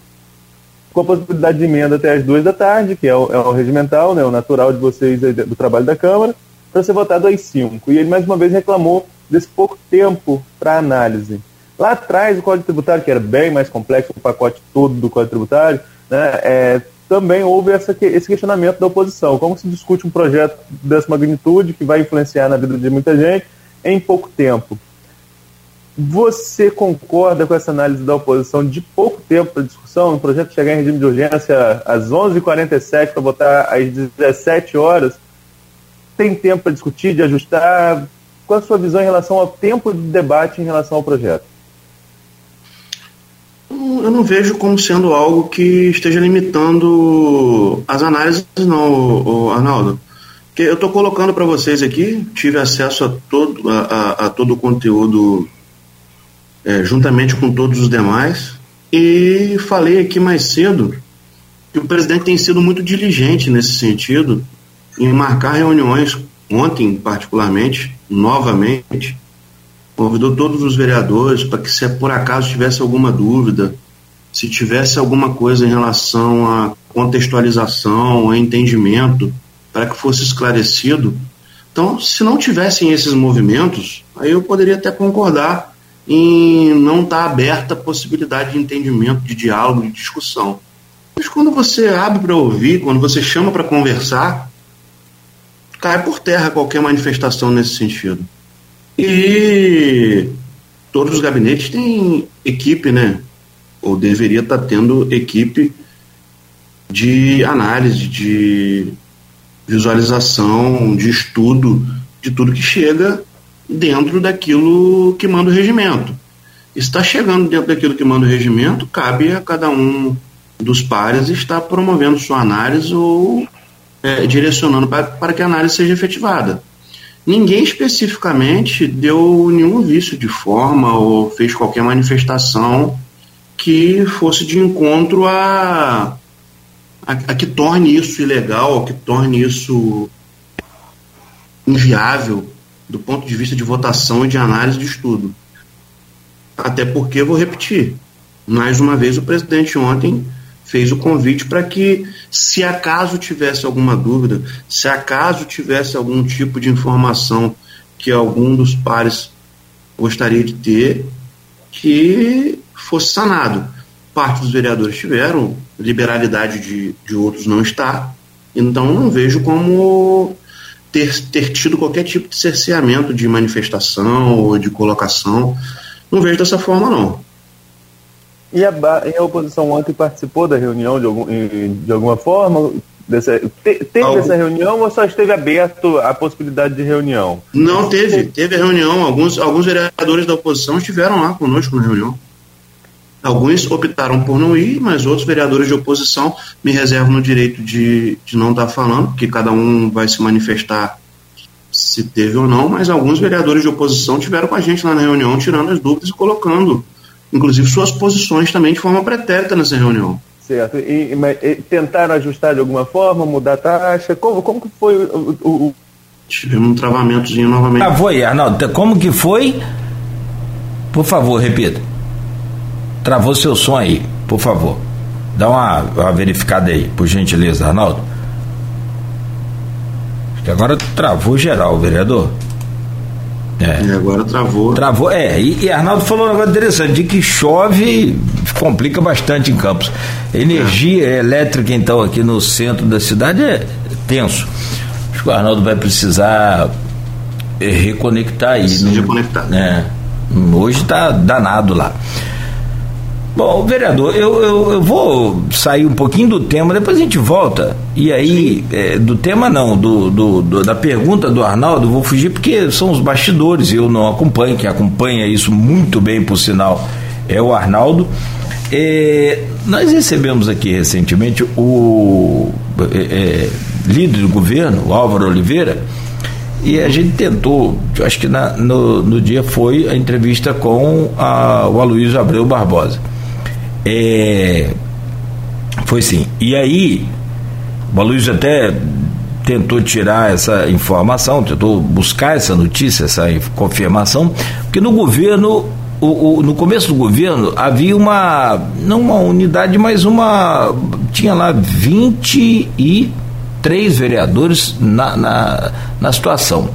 Speaker 4: com a possibilidade de emenda até as duas da tarde, que é o, é o regimental, né, o natural de vocês do trabalho da Câmara, para ser votado às 5. E ele mais uma vez reclamou desse pouco tempo para análise. Lá atrás, o Código Tributário, que era bem mais complexo, o pacote todo do Código Tributário, né, é, também houve essa, esse questionamento da oposição. Como se discute um projeto dessa magnitude, que vai influenciar na vida de muita gente, em pouco tempo? Você concorda com essa análise da oposição de pouco tempo para discussão, um projeto chegar em regime de urgência às 11h47 para votar às 17 horas? Tem tempo para discutir, de ajustar? Qual a sua visão em relação ao tempo de debate em relação ao projeto?
Speaker 3: Eu não vejo como sendo algo que esteja limitando as análises, não, Arnaldo. Porque eu estou colocando para vocês aqui, tive acesso a todo, a, a, a todo o conteúdo é, juntamente com todos os demais. E falei aqui mais cedo que o presidente tem sido muito diligente nesse sentido, em marcar reuniões, ontem particularmente, novamente, convidou todos os vereadores para que, se por acaso tivesse alguma dúvida, se tivesse alguma coisa em relação à contextualização, a entendimento, para que fosse esclarecido. Então, se não tivessem esses movimentos, aí eu poderia até concordar em não estar tá aberta a possibilidade de entendimento, de diálogo, de discussão. Mas quando você abre para ouvir, quando você chama para conversar, cai por terra qualquer manifestação nesse sentido. E todos os gabinetes têm equipe, né? Ou deveria estar tá tendo equipe de análise, de visualização, de estudo de tudo que chega dentro daquilo que manda o regimento. Está chegando dentro daquilo que manda o regimento, cabe a cada um dos pares estar promovendo sua análise ou é, direcionando para, para que a análise seja efetivada. Ninguém especificamente deu nenhum vício de forma ou fez qualquer manifestação que fosse de encontro a, a, a que torne isso ilegal, que torne isso inviável do ponto de vista de votação e de análise de estudo. Até porque, vou repetir, mais uma vez o presidente ontem fez o convite para que, se acaso tivesse alguma dúvida, se acaso tivesse algum tipo de informação que algum dos pares gostaria de ter, que fosse sanado. Parte dos vereadores tiveram, liberalidade de, de outros não está. Então não vejo como ter, ter tido qualquer tipo de cerceamento de manifestação ou de colocação. Não vejo dessa forma, não.
Speaker 4: E a, e a oposição ontem participou da reunião de, algum, de alguma forma? Dessa, te, teve Algum... essa reunião ou só esteve aberto a possibilidade de reunião?
Speaker 3: Não, teve. Teve a reunião. Alguns, alguns vereadores da oposição estiveram lá conosco na reunião. Alguns optaram por não ir, mas outros vereadores de oposição me reservam no direito de, de não estar falando, porque cada um vai se manifestar se teve ou não, mas alguns vereadores de oposição tiveram com a gente lá na reunião, tirando as dúvidas e colocando inclusive suas posições também de forma pretérita nessa reunião.
Speaker 4: Certo. E, e, tentaram ajustar de alguma forma, mudar a taxa? Como, como que foi o, o, o...
Speaker 3: Tivemos um travamentozinho novamente.
Speaker 2: Ah, foi, Arnaldo. Como que foi? Por favor, repita. Travou seu som aí, por favor. Dá uma, uma verificada aí, por gentileza, Arnaldo. Acho que agora travou geral, vereador.
Speaker 3: É. E agora travou.
Speaker 2: Travou, é. E, e Arnaldo falou um negócio interessante, de que chove complica bastante em Campos. Energia é. elétrica, então, aqui no centro da cidade é tenso. Acho que o Arnaldo vai precisar é, reconectar aí.
Speaker 3: Se reconectar.
Speaker 2: É. Hoje está danado lá. Bom, vereador, eu, eu, eu, vou sair um pouquinho do tema, depois a gente volta. E aí, é, do tema não, do, do, do, da pergunta do Arnaldo, vou fugir porque são os bastidores, eu não acompanho, quem acompanha isso muito bem, por sinal, é o Arnaldo. É, nós recebemos aqui recentemente o é, é líder do governo, o Álvaro Oliveira, e a gente tentou, acho que na, no, no dia foi a entrevista com a, o Aloysio Abreu Barbosa. É, foi sim. E aí, o Luiz até tentou tirar essa informação, tentou buscar essa notícia, essa confirmação, porque no governo, o, o, no começo do governo, havia uma, não uma unidade, mas uma. Tinha lá 23 vereadores na, na, na situação.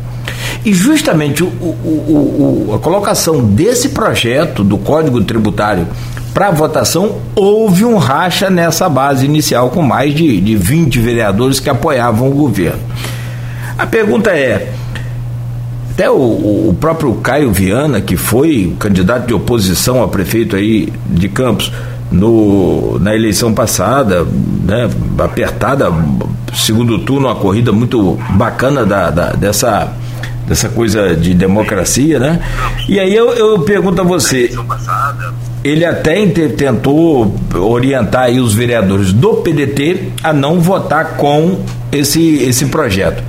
Speaker 2: E justamente o, a colocação desse projeto do Código Tributário para votação, houve um racha nessa base inicial, com mais de, de 20 vereadores que apoiavam o governo. A pergunta é: até o, o, próprio Caio Viana, que foi candidato de oposição a prefeito aí de Campos no, na eleição passada, né, apertada, segundo turno, uma corrida muito bacana da, da, dessa, dessa coisa de democracia, né? E aí eu, eu pergunto a você ele até tentou orientar aí os vereadores do PDT a não votar com esse, esse projeto.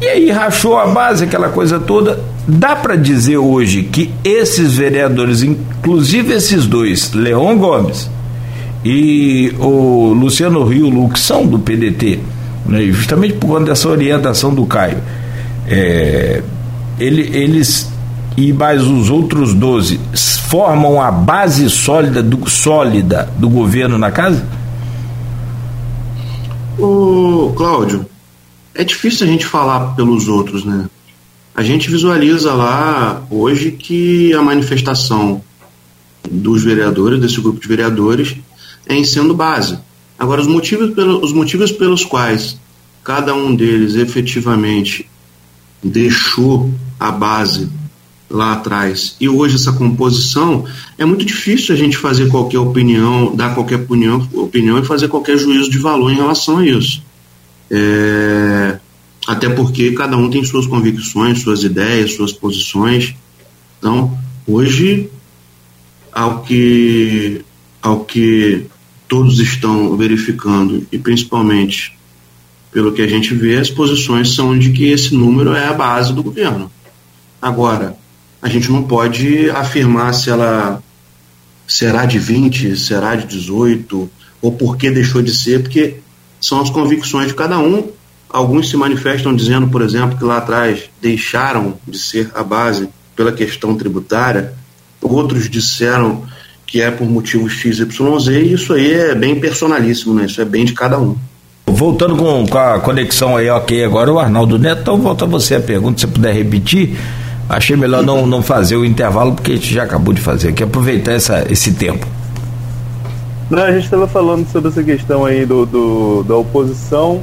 Speaker 2: E aí rachou a base, aquela coisa toda. Dá para dizer hoje que esses vereadores, inclusive esses dois, Leon Gomes e o Luciano Rio Lux, são do PDT, né, justamente por conta dessa orientação do Caio. É, ele, eles e mais os outros 12 formam a base sólida do, sólida do governo na casa?
Speaker 3: O Cláudio, é difícil a gente falar pelos outros, né? A gente visualiza lá hoje que a manifestação dos vereadores, desse grupo de vereadores, é em sendo base. Agora, os motivos, pelo, os motivos pelos quais cada um deles efetivamente deixou a base lá atrás e hoje essa composição, é muito difícil a gente fazer qualquer opinião, dar qualquer opinião, opinião e fazer qualquer juízo de valor em relação a isso. É, até porque cada um tem suas convicções, suas ideias, suas posições. Então, hoje, ao que, ao que todos estão verificando, e principalmente pelo que a gente vê, as posições são de que esse número é a base do governo. Agora, a gente não pode afirmar se ela será de 20, será de 18, ou por que deixou de ser, porque são as convicções de cada um. Alguns se manifestam dizendo, por exemplo, que lá atrás deixaram de ser a base pela questão tributária, outros disseram que é por motivos XYZ, e isso aí é bem personalíssimo, né? Isso é bem de cada um.
Speaker 2: Voltando com, com a conexão aí, ok, agora o Arnaldo Neto, então volta a você a pergunta, se você puder repetir. Achei melhor não, não fazer o intervalo, porque a gente já acabou de fazer aqui, aproveitar essa, esse tempo.
Speaker 4: Não, a gente estava falando sobre essa questão aí do, do, da oposição,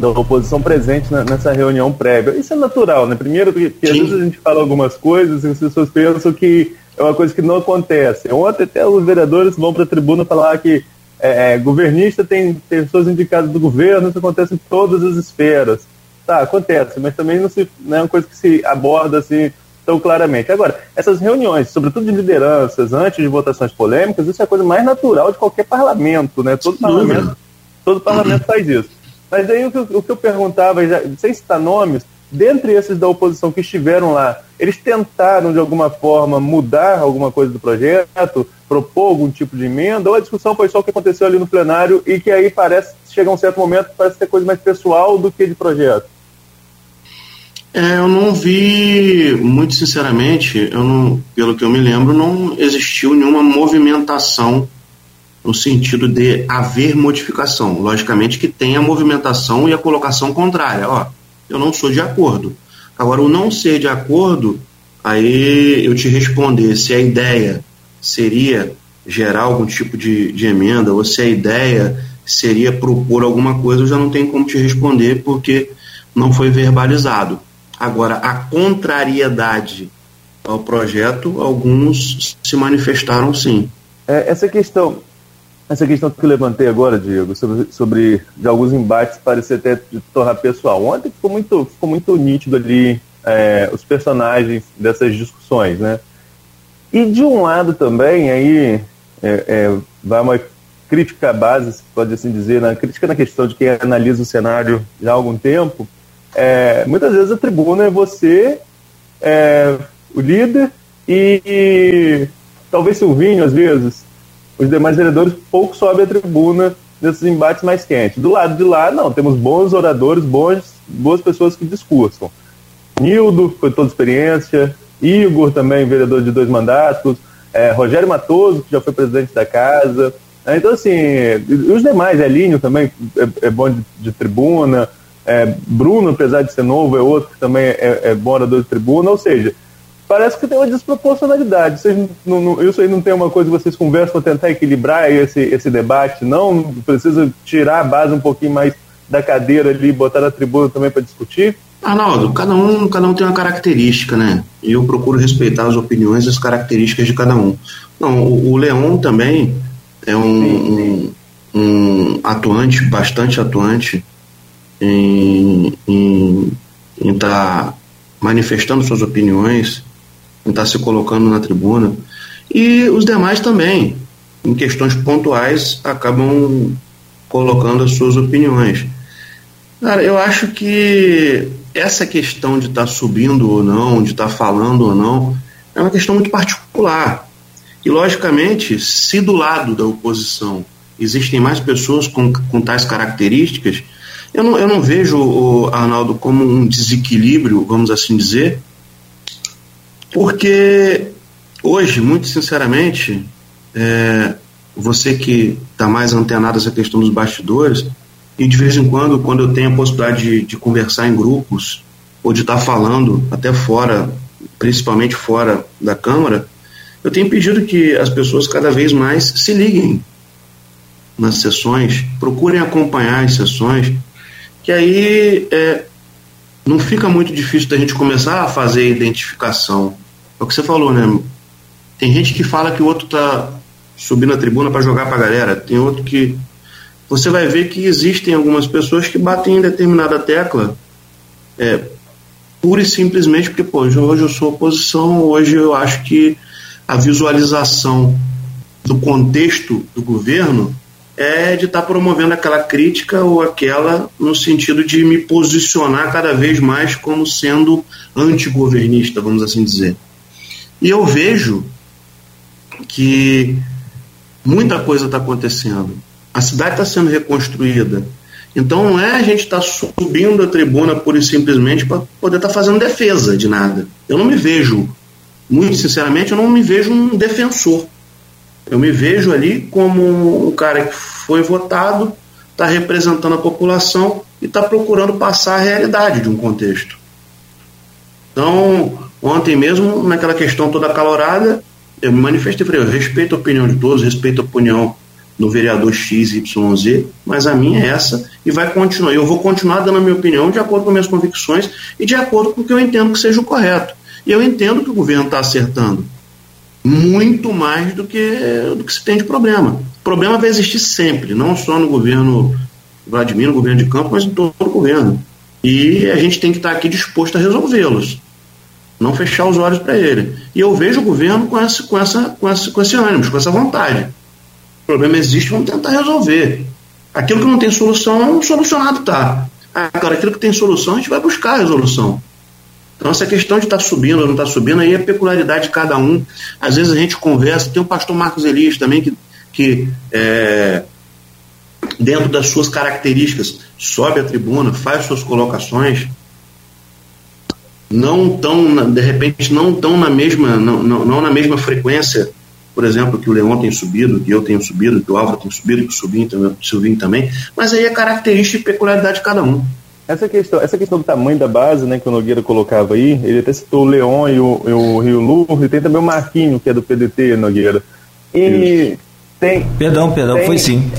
Speaker 4: da oposição presente na, nessa reunião prévia. Isso é natural, né? Primeiro, porque, porque às vezes a gente fala algumas coisas e as pessoas pensam que é uma coisa que não acontece. Ontem até os vereadores vão para a tribuna falar que é, é, governista tem pessoas indicadas do governo, isso acontece em todas as esferas. Tá, acontece, mas também não, se, não é uma coisa que se aborda assim tão claramente. Agora, essas reuniões, sobretudo de lideranças, antes de votações polêmicas, isso é a coisa mais natural de qualquer parlamento, né? Todo parlamento, todo parlamento faz isso. Mas aí o que, o que eu perguntava, já, sem citar nomes, dentre esses da oposição que estiveram lá, eles tentaram de alguma forma mudar alguma coisa do projeto, propor algum tipo de emenda, ou a discussão foi só o que aconteceu ali no plenário e que aí parece, chega um certo momento, parece ter coisa mais pessoal do que de projeto?
Speaker 3: É, eu não vi, muito sinceramente, eu não, pelo que eu me lembro, não existiu nenhuma movimentação no sentido de haver modificação. Logicamente que tem a movimentação e a colocação contrária. Ó, eu não sou de acordo. Agora, o não ser de acordo, aí eu te responder se a ideia seria gerar algum tipo de, de emenda ou se a ideia seria propor alguma coisa, eu já não tenho como te responder porque não foi verbalizado. Agora, a contrariedade ao projeto, alguns se manifestaram sim.
Speaker 4: É, essa questão, essa questão que eu levantei agora, Diego, sobre, sobre de alguns embates parecer até de tornar pessoal. Ontem ficou muito, ficou muito nítido ali é, os personagens dessas discussões, né? E de um lado também, aí é, é, vai uma crítica base, pode assim dizer, na crítica na questão de quem analisa o cenário já há algum tempo, é, muitas vezes a tribuna é você, é, o líder, e, e talvez Silvinho, às vezes, os demais vereadores pouco sobem a tribuna nesses embates mais quentes. Do lado de lá, não, temos bons oradores, bons, boas pessoas que discursam. Nildo, foi toda experiência, Igor também, vereador de dois mandatos, é, Rogério Matoso, que já foi presidente da casa. É, então, assim, os demais, Elinho também é, é bom de, de tribuna, é, Bruno, apesar de ser novo, é outro que também é, é bom orador de tribuna, ou seja, parece que tem uma desproporcionalidade. Vocês não, não, isso aí não tem uma coisa que vocês conversam para tentar equilibrar esse, esse debate, não? Precisa tirar a base um pouquinho mais da cadeira ali, botar na tribuna também para discutir?
Speaker 3: Arnaldo, cada um, cada um tem uma característica, né? E eu procuro respeitar as opiniões e as características de cada um. Não, o, o Leon também é um, um, um atuante, bastante atuante, em estar tá manifestando suas opiniões, em estar tá se colocando na tribuna. E os demais também, em questões pontuais, acabam colocando as suas opiniões. Cara, eu acho que essa questão de estar tá subindo ou não, de estar tá falando ou não, é uma questão muito particular. E, logicamente, se do lado da oposição existem mais pessoas com, com tais características, eu não, eu não vejo, o Arnaldo, como um desequilíbrio, vamos assim dizer, porque hoje, muito sinceramente, é, você que está mais antenado essa questão dos bastidores, e de vez em quando, quando eu tenho a possibilidade de, de conversar em grupos, ou de estar tá falando até fora, principalmente fora da Câmara, eu tenho pedido que as pessoas cada vez mais se liguem nas sessões, procurem acompanhar as sessões, que aí é, não fica muito difícil da gente começar a fazer a identificação. É o que você falou, né? Tem gente que fala que o outro tá subindo a tribuna para jogar para a galera, tem outro que você vai ver que existem algumas pessoas que batem em determinada tecla é, pura e simplesmente porque, pô, hoje eu sou oposição, hoje eu acho que a visualização do contexto do governo é de estar tá promovendo aquela crítica ou aquela no sentido de me posicionar cada vez mais como sendo antigovernista, vamos assim dizer. E eu vejo que muita coisa está acontecendo. A cidade está sendo reconstruída. Então não é a gente estar tá subindo a tribuna pura e simplesmente para poder estar tá fazendo defesa de nada. Eu não me vejo, muito sinceramente, eu não me vejo um defensor. Eu me vejo ali como um cara que foi votado, está representando a população e está procurando passar a realidade de um contexto. Então, ontem mesmo, naquela questão toda acalorada, eu me manifestei, falei, eu respeito a opinião de todos, respeito a opinião do vereador XYZ, mas a minha é essa e vai continuar. Eu vou continuar dando a minha opinião de acordo com minhas convicções e de acordo com o que eu entendo que seja o correto. E eu entendo que o governo está acertando muito mais do que, do que se tem de problema. O problema vai existir sempre, não só no governo Vladimir, no governo de campo, mas em todo o governo. E a gente tem que estar aqui disposto a resolvê-los, não fechar os olhos para ele. E eu vejo o governo com, essa, com, essa, com, essa, com esse ânimo, com essa vontade. O problema existe, vamos tentar resolver. Aquilo que não tem solução, solucionado está. Agora, aquilo que tem solução, a gente vai buscar a resolução. Então, essa questão de estar tá subindo ou não estar tá subindo, aí é peculiaridade de cada um. Às vezes a gente conversa, tem o pastor Marcos Elias também, que, que é, dentro das suas características, sobe a tribuna, faz suas colocações, não tão, de repente, não tão na mesma, não, não, não na mesma frequência, por exemplo, que o Leão tem subido, que eu tenho subido, que o Álvaro tem subido, que o Silvinho, Silvinho também, mas aí é característica e peculiaridade de cada um.
Speaker 4: Essa questão, essa questão do tamanho da base, né, que o Nogueira colocava aí, ele até citou o Leon e o, e o Rio Lu, e tem também o Marquinho, que é do PDT, Nogueira. E Isso. tem.
Speaker 2: Perdão, perdão, tem, foi sim.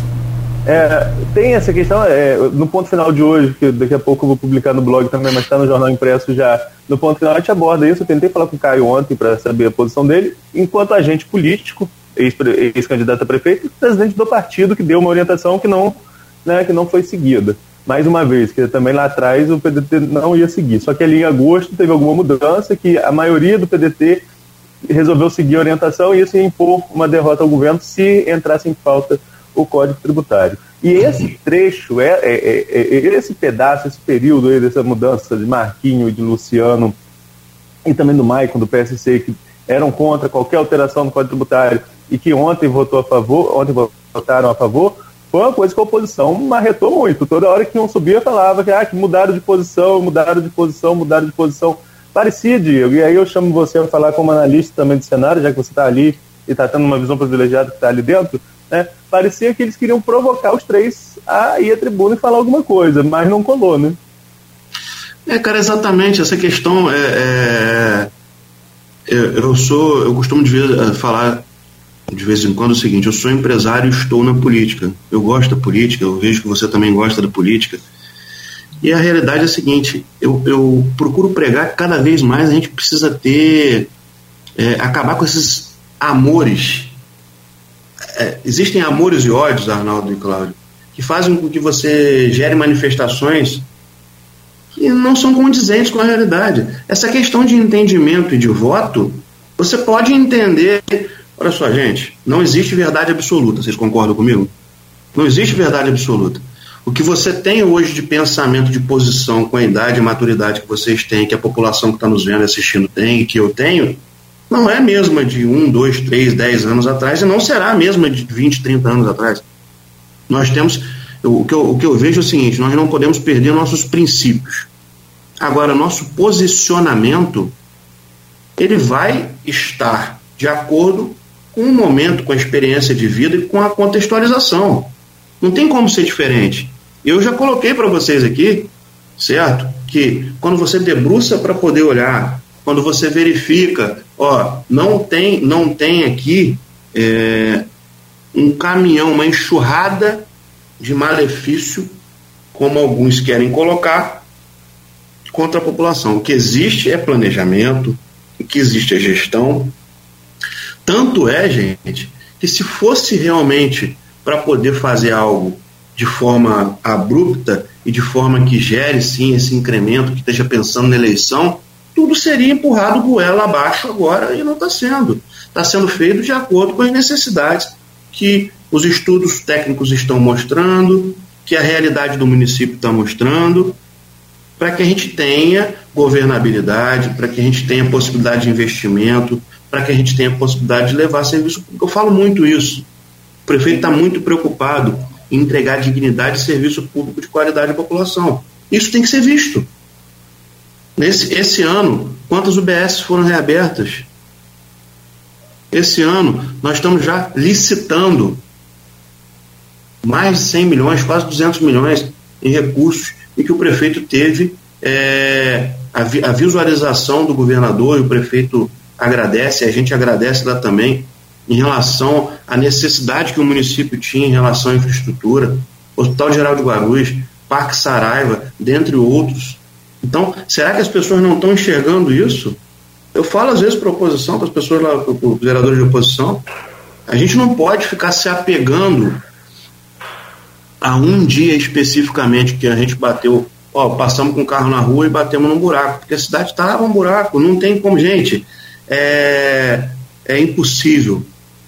Speaker 4: É, tem essa questão, é, no ponto final de hoje, que daqui a pouco eu vou publicar no blog também, mas está no jornal impresso já. No ponto final a gente aborda isso. Eu tentei falar com o Caio ontem para saber a posição dele, enquanto agente político, ex-candidato a prefeito, presidente do partido que deu uma orientação que não, né, que não foi seguida mais uma vez, que também lá atrás o PDT não ia seguir. Só que ali em agosto teve alguma mudança que a maioria do PDT resolveu seguir a orientação e isso ia impor uma derrota ao governo se entrasse em falta o Código Tributário. E esse trecho, é, é, é, é esse pedaço, esse período aí dessa mudança de Marquinho e de Luciano e também do Maicon, do PSC, que eram contra qualquer alteração no Código Tributário e que ontem votou a favor, ontem votaram a favor, foi uma coisa que a oposição marretou muito. Toda hora que um subia falava que, ah, que mudaram de posição, mudaram de posição, mudaram de posição. Parecia, Diego, e aí eu chamo você a falar como analista também do cenário, já que você está ali e está tendo uma visão privilegiada que está ali dentro, né? Parecia que eles queriam provocar os três a ir à tribuna e falar alguma coisa, mas não colou, né?
Speaker 3: É, cara, exatamente. Essa questão é, é eu, eu, sou, eu costumo de ver, eh, falar de vez em quando é o seguinte: eu sou empresário e estou na política. Eu gosto da política, eu vejo que você também gosta da política. E a realidade é a seguinte: eu, eu procuro pregar que cada vez mais a gente precisa ter. É, acabar com esses amores. É, existem amores e ódios, Arnaldo e Cláudio, que fazem com que você gere manifestações que não são condizentes com a realidade. Essa questão de entendimento e de voto, você pode entender Olha só, gente, não existe verdade absoluta, vocês concordam comigo? Não existe verdade absoluta. O que você tem hoje de pensamento, de posição, com a idade e maturidade que vocês têm, que a população que está nos vendo e assistindo tem, que eu tenho, não é a mesma de um, dois, três, dez anos atrás, e não será a mesma de 20, 30 anos atrás. Nós temos. o, que eu, o que eu vejo é o seguinte: nós não podemos perder nossos princípios. Agora, nosso posicionamento ele vai estar de acordo o momento, com a experiência de vida e com a contextualização. Não tem como ser diferente. Eu já coloquei para vocês aqui, certo? Que quando você debruça para poder olhar, quando você verifica, ó, não tem, não tem aqui é, um caminhão, uma enxurrada de malefício, como alguns querem colocar, contra a população. O que existe é planejamento, o que existe é gestão. Tanto é, gente, que se fosse realmente para poder fazer algo de forma abrupta e de forma que gere sim esse incremento, que esteja pensando na eleição, tudo seria empurrado goela abaixo agora e não está sendo. Está sendo feito de acordo com as necessidades que os estudos técnicos estão mostrando, que a realidade do município está mostrando, para que a gente tenha governabilidade, para que a gente tenha possibilidade de investimento, para que a gente tenha possibilidade de levar serviço público. Eu falo muito isso. O prefeito está muito preocupado em entregar dignidade e serviço público de qualidade à população. Isso tem que ser visto. Nesse, esse ano, quantas UBS foram reabertas? Esse ano, nós estamos já licitando mais de 100 milhões, quase 200 milhões em recursos e que o prefeito teve é, a, vi, a, visualização do governador e o prefeito agradece, a gente agradece lá também, em relação à necessidade que o município tinha em relação à infraestrutura, Hospital Geral de Guarulhos, Parque Saraiva, dentre outros. Então, será que as pessoas não estão enxergando isso? Eu falo às vezes para a oposição, para as pessoas lá, para os vereadores de oposição, a gente não pode ficar se apegando a um dia especificamente que a gente bateu, ó, passamos com o carro na rua e batemos num buraco, porque a cidade estava um buraco, não tem como, gente, é, é impossível.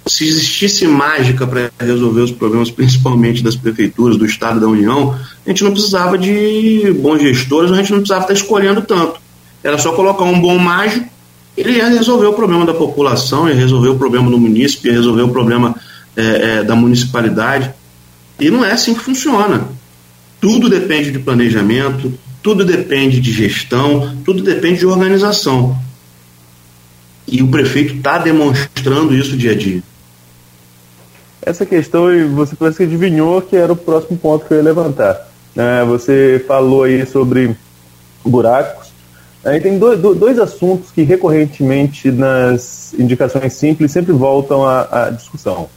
Speaker 3: Se existisse mágica para resolver os problemas, principalmente das prefeituras, do Estado da União, a gente não precisava de bons gestores, a gente não precisava estar escolhendo tanto. Era só colocar um bom mágico, ele ia resolver o problema da população, ia resolver o problema do município, ia resolver o problema é, é, da municipalidade. E não é assim que funciona. Tudo depende de planejamento, tudo depende de gestão, tudo depende de organização. E o prefeito está demonstrando isso dia a dia.
Speaker 4: Essa questão, você parece que adivinhou que era o próximo ponto que eu ia levantar. É, você falou aí sobre buracos. Aí tem dois, dois assuntos que recorrentemente nas indicações simples sempre voltam à, à discussão.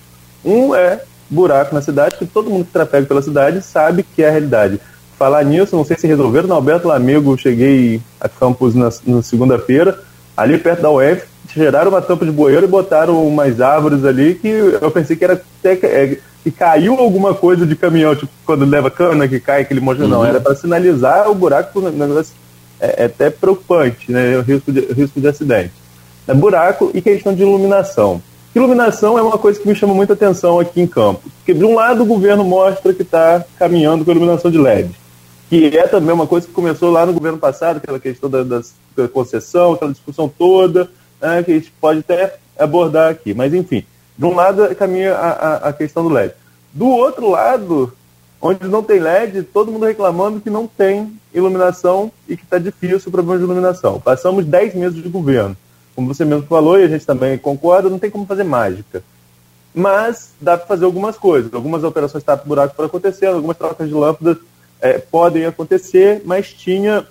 Speaker 4: Um é buraco na cidade, que todo mundo que trafega pela cidade sabe que é a realidade. Falar nisso, não sei se resolveram, na Alberto Lamego, cheguei a campus na, na segunda-feira, ali perto da UF, geraram uma tampa de bueiro e botaram umas árvores ali que eu pensei que era até que, é, caiu alguma coisa de caminhão, tipo quando leva cana que cai aquele monte, uhum. não, era para sinalizar o buraco, um negócio é, é, até preocupante, né, o risco de, risco de acidente. É buraco e questão de iluminação. Iluminação é uma coisa que me chama muita atenção aqui em campo. Porque, de um lado, o governo mostra que está caminhando com a iluminação de LED, que é também uma coisa que começou lá no governo passado, aquela questão da, da concessão, aquela discussão toda, né, que a gente pode até abordar aqui. Mas, enfim, de um lado caminha a, a, a questão do LED. Do outro lado, onde não tem LED, todo mundo reclamando que não tem iluminação e que está difícil o problema de iluminação. Passamos 10 meses de governo como você mesmo falou, e a gente também concorda, não tem como fazer mágica. Mas dá para fazer algumas coisas. Algumas operações tapa-buraco para acontecer, algumas trocas de lâmpadas é, podem acontecer, mas tinha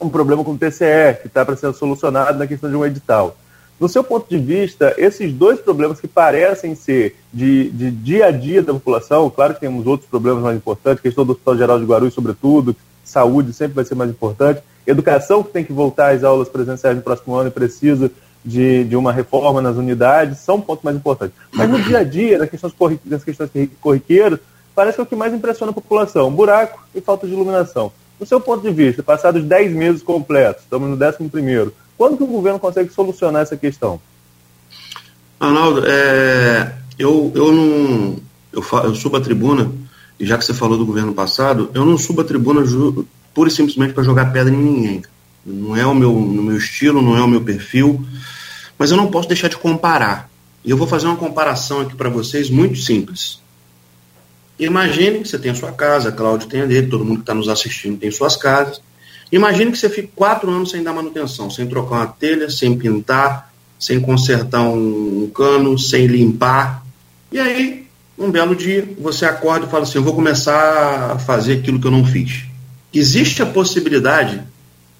Speaker 4: um problema com o TCE, que está para ser solucionado na questão de um edital. No seu ponto de vista, esses dois problemas que parecem ser de, de dia a dia da população, claro que temos outros problemas mais importantes, questão do Hospital Geral de Guarulhos, sobretudo, saúde sempre vai ser mais importante, educação que tem que voltar às aulas presenciais no próximo ano e precisa de, de uma reforma nas unidades, são pontos mais importantes. Mas no dia a dia, nas questões, nas questões corriqueiras, parece que é o que mais impressiona a população: buraco e falta de iluminação. No seu ponto de vista, passados 10 meses completos, estamos no 11 primeiro, quando que o governo consegue solucionar essa questão?
Speaker 3: Arnaldo, é, eu, eu não. Eu, eu subo a tribuna, e já que você falou do governo passado, eu não subo a tribuna pura e simplesmente para jogar pedra em ninguém. Não é o meu, no meu estilo, não é o meu perfil, mas eu não posso deixar de comparar. E eu vou fazer uma comparação aqui para vocês muito simples. Imagine que você tem a sua casa, Cláudio tem a dele, todo mundo que está nos assistindo tem suas casas. Imagine que você fique quatro anos sem dar manutenção, sem trocar uma telha, sem pintar, sem consertar um, cano, sem limpar. E aí, um belo dia, você acorda e fala assim: Eu vou começar a fazer aquilo que eu não fiz existe a possibilidade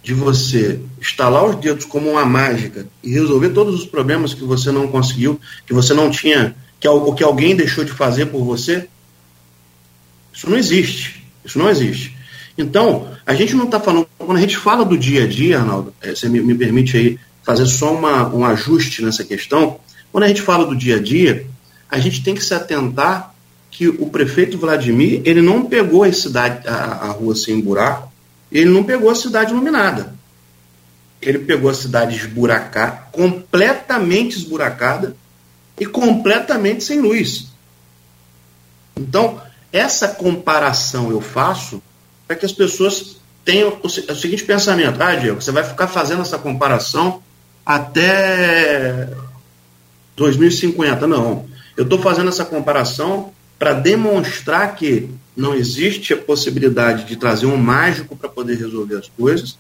Speaker 3: de você estalar os dedos como uma mágica e resolver todos os problemas que você não conseguiu, que você não tinha, que, que alguém deixou de fazer por você? Isso não existe. Isso não existe. Então, a gente não está falando. Quando a gente fala do dia a dia, Arnaldo, é, você me, me permite aí fazer só uma, um ajuste nessa questão. Quando a gente fala do dia a dia, a gente tem que se atentar que o prefeito Vladimir ele não pegou a cidade, a, a rua sem buraco, ele não pegou a cidade iluminada. Ele pegou a cidade esburacada, completamente esburacada e completamente sem luz. Então, essa comparação eu faço para que as pessoas tenham o, o seguinte pensamento: ah, Diego, você vai ficar fazendo essa comparação até 2050. Não. Eu estou fazendo essa comparação para demonstrar que não existe a possibilidade de trazer um mágico para poder resolver as coisas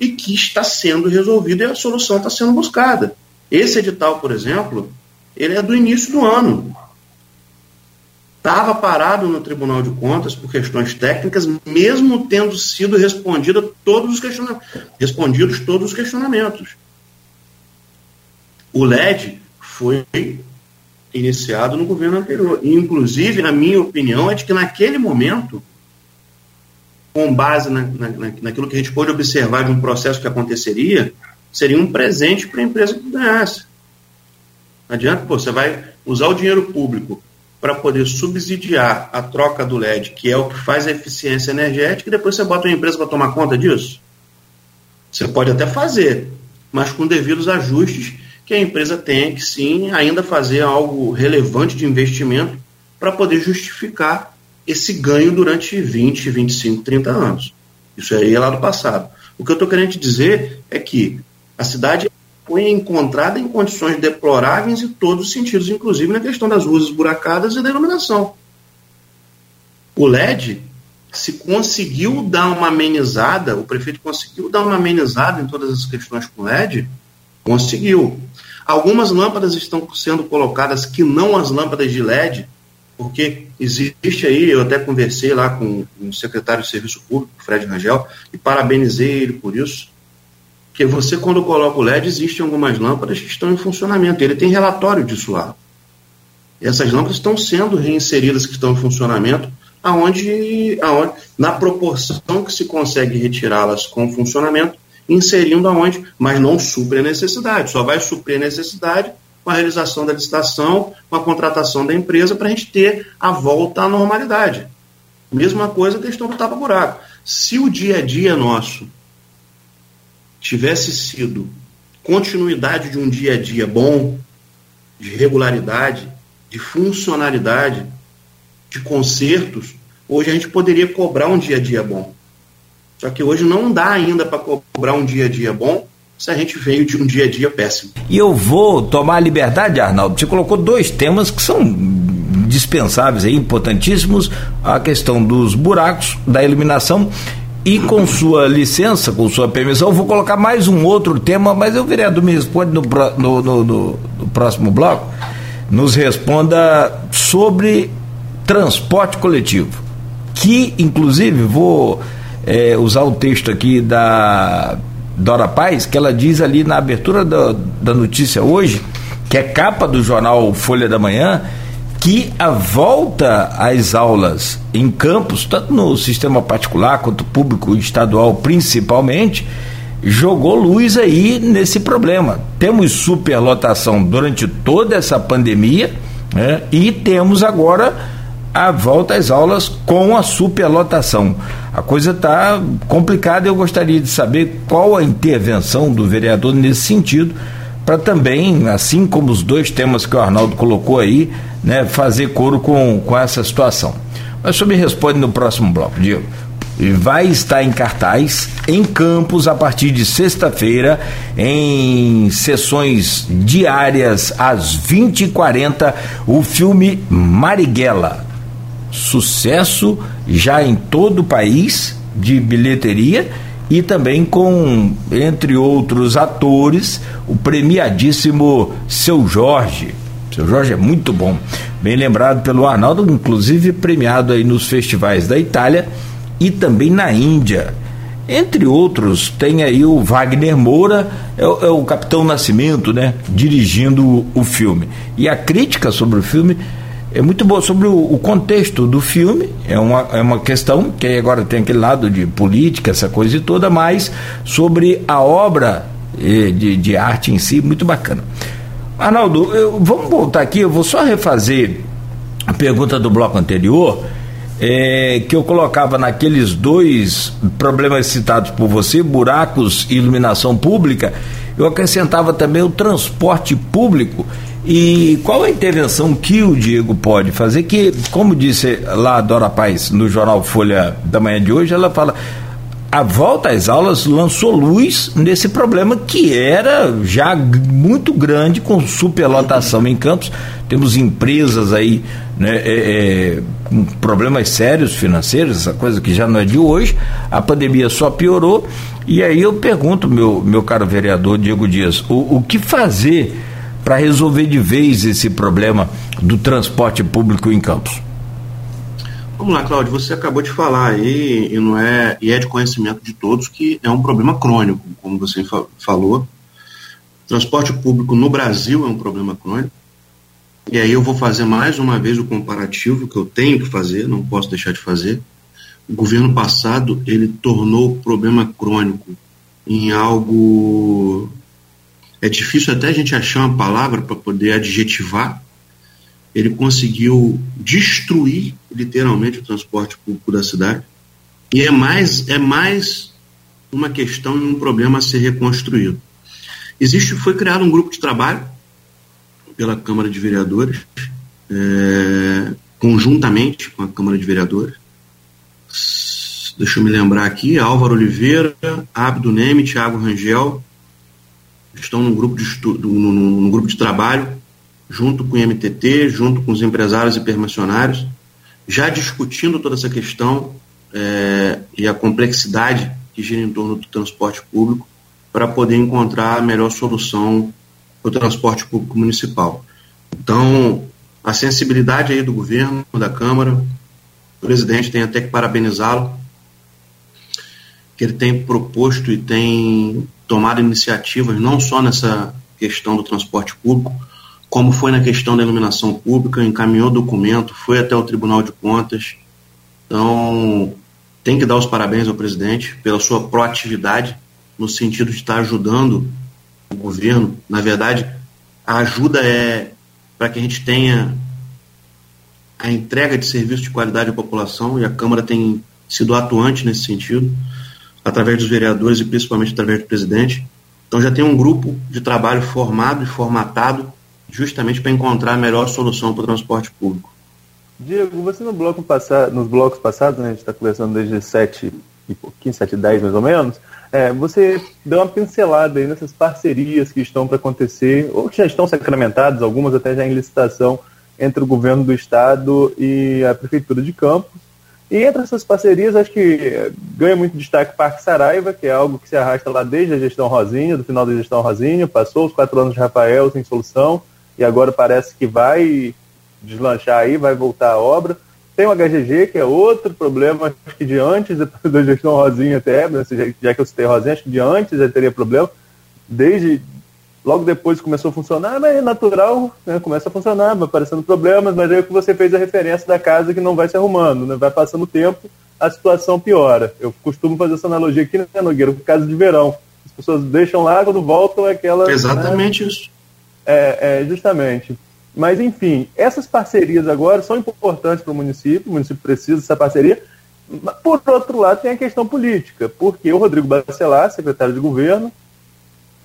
Speaker 3: e que está sendo resolvido e a solução está sendo buscada. Esse edital, por exemplo, ele é do início do ano. Estava parado no Tribunal de Contas por questões técnicas, mesmo tendo sido respondido todos os questionamentos, respondidos todos os questionamentos. O LED foi iniciado no governo anterior. Inclusive, a minha opinião é de que naquele momento, com base na, na, naquilo que a gente pôde observar de um processo que aconteceria, seria um presente para a empresa que ganhasse. Não adianta, pô, você vai usar o dinheiro público para poder subsidiar a troca do LED, que é o que faz a eficiência energética, e depois você bota uma empresa para tomar conta disso? Você pode até fazer, mas com devidos ajustes que a empresa tem que sim ainda fazer algo relevante de investimento para poder justificar esse ganho durante 20, 25, 30 anos. Isso aí é lá do passado. O que eu estou querendo te dizer é que a cidade foi encontrada em condições deploráveis em todos os sentidos, inclusive na questão das ruas esburacadas e da iluminação. O LED se conseguiu dar uma amenizada, o prefeito conseguiu dar uma amenizada em todas as questões com LED, conseguiu. Algumas lâmpadas estão sendo colocadas que não as lâmpadas de LED, porque existe aí, eu até conversei lá com o secretário de Serviço Público, Fred Rangel, e parabenizei ele por isso, que você, quando coloca o LED, existem algumas lâmpadas que estão em funcionamento, ele tem relatório disso lá. Essas lâmpadas estão sendo reinseridas, que estão em funcionamento, aonde, aonde na proporção que se consegue retirá-las com funcionamento, inserindo aonde, mas não supre a necessidade, só vai suprir a necessidade com a realização da licitação, com a contratação da empresa, para a gente ter a volta à normalidade. Mesma coisa a questão do tapa-buraco. Se o dia a dia nosso tivesse sido continuidade de um dia a dia bom, de regularidade, de funcionalidade, de consertos, hoje a gente poderia cobrar um dia a dia bom. Só que hoje não dá ainda para cobrar um dia a dia bom se a gente veio de um dia a dia péssimo.
Speaker 2: E eu vou tomar a liberdade, Arnaldo. Você colocou dois temas que são dispensáveis, aí, importantíssimos: a questão dos buracos, da iluminação. E com sua licença, com sua permissão, vou colocar mais um outro tema, mas o vereador me responde no, no, no, no próximo bloco. Nos responda sobre transporte coletivo. Que, inclusive, vou é, usar o texto aqui da Dora Paz, que ela diz ali na abertura da, da notícia hoje, que é capa do jornal Folha da Manhã, que a volta às aulas em campos, tanto no sistema particular quanto público estadual principalmente, jogou luz aí nesse problema. Temos superlotação durante toda essa pandemia né, e temos agora a volta às aulas com a superlotação. A coisa está complicada e eu gostaria de saber qual a intervenção do vereador nesse sentido, para também, assim como os dois temas que o Arnaldo colocou aí, né, fazer coro com, com essa situação. Mas o senhor me responde no próximo bloco, Diego. Vai estar em cartaz em Campos a partir de sexta-feira, em sessões diárias às 20h40, o filme Marighella sucesso já em todo o país de bilheteria e também com, entre outros atores, o premiadíssimo Seu Jorge. Seu Jorge é muito bom, bem lembrado pelo Arnaldo, inclusive premiado aí nos festivais da Itália e também na Índia. Entre outros, tem aí o Wagner Moura, é o, é o Capitão Nascimento, né? Dirigindo o, o filme. E a crítica sobre o filme é muito boa sobre o, o, contexto do filme, é uma, é uma questão que agora tem aquele lado de política, essa coisa e toda, mas sobre a obra eh, de, de arte em si, muito bacana. Arnaldo, eu, vamos voltar aqui, eu vou só refazer a pergunta do bloco anterior, é, que eu colocava naqueles dois problemas citados por você, buracos e iluminação pública, eu acrescentava também o transporte público e qual a intervenção que o Diego pode fazer? Que, como disse lá a Dora Paz no jornal Folha da Manhã de hoje, ela fala. A volta às aulas lançou luz nesse problema que era já muito grande com superlotação em campos. Temos empresas aí né, é, é, com problemas sérios financeiros, essa coisa que já não é de hoje. A pandemia só piorou. E aí eu pergunto, meu, meu caro vereador Diego Dias, o, o que fazer para resolver de vez esse problema do transporte público em Campos?
Speaker 3: Vamos lá, Cláudio, você acabou de falar aí, e, não é, e é de conhecimento de todos, que é um problema crônico, como você fa falou. Transporte público no Brasil é um problema crônico. E aí eu vou fazer mais uma vez o comparativo que eu tenho que fazer, não posso deixar de fazer. O governo passado, ele tornou o problema crônico em algo é difícil até a gente achar uma palavra para poder adjetivar. Ele conseguiu destruir literalmente o transporte público da cidade. E é mais, é mais uma questão e um problema a ser reconstruído. Existe, foi criado um grupo de trabalho pela Câmara de Vereadores, é, conjuntamente com a Câmara de Vereadores. Deixa eu me lembrar aqui, Álvaro Oliveira, Abdo Neme, Thiago Rangel, estão num grupo de, estudo, num, num grupo de trabalho, junto com o MTT, junto com os empresários e permissionários, já discutindo toda essa questão é, e a complexidade que gira em torno do transporte público para poder encontrar a melhor solução para o transporte público municipal. Então, a sensibilidade aí do governo, da Câmara, o presidente tem até que parabenizá-lo, que ele tem proposto e tem tomado iniciativas não só nessa questão do transporte público, como foi na questão da iluminação pública, encaminhou documento, foi até o Tribunal de Contas. Então, tem que dar os parabéns ao presidente pela sua proatividade no sentido de estar ajudando o governo. Na verdade, a ajuda é para que a gente tenha a entrega de serviço de qualidade à população e a Câmara tem sido atuante nesse sentido através dos vereadores e principalmente através do presidente. Então já tem um grupo de trabalho formado e formatado justamente para encontrar a melhor solução para o transporte público.
Speaker 4: Diego, você no bloco passado, nos blocos passados, né, a gente está conversando desde 7 e pouquinho, 7 e 10 mais ou menos, é, você deu uma pincelada aí nessas parcerias que estão para acontecer, ou que já estão sacramentadas, algumas até já em licitação, entre o governo do estado e a prefeitura de Campos, e entre essas parcerias, acho que ganha muito destaque o Parque Saraiva, que é algo que se arrasta lá desde a gestão Rosinha, do final da gestão Rosinha, passou os quatro anos de Rafael sem solução, e agora parece que vai deslanchar aí, vai voltar a obra. Tem o HGG, que é outro problema, acho que de antes da gestão Rosinha até, já que eu citei Rosinha, acho que de antes já teria problema, desde Logo depois começou a funcionar, mas é natural, né? começa a funcionar, vai aparecendo problemas, mas aí é que você fez a referência da casa que não vai se arrumando, né? vai passando o tempo, a situação piora. Eu costumo fazer essa analogia aqui, né, Nogueira, com casa de verão. As pessoas deixam lá, quando voltam é aquela...
Speaker 3: Né? Exatamente né? isso.
Speaker 4: É, é, justamente. Mas, enfim, essas parcerias agora são importantes para o município, o município precisa dessa parceria. Por outro lado, tem a questão política, porque o Rodrigo Bacelar, secretário de governo,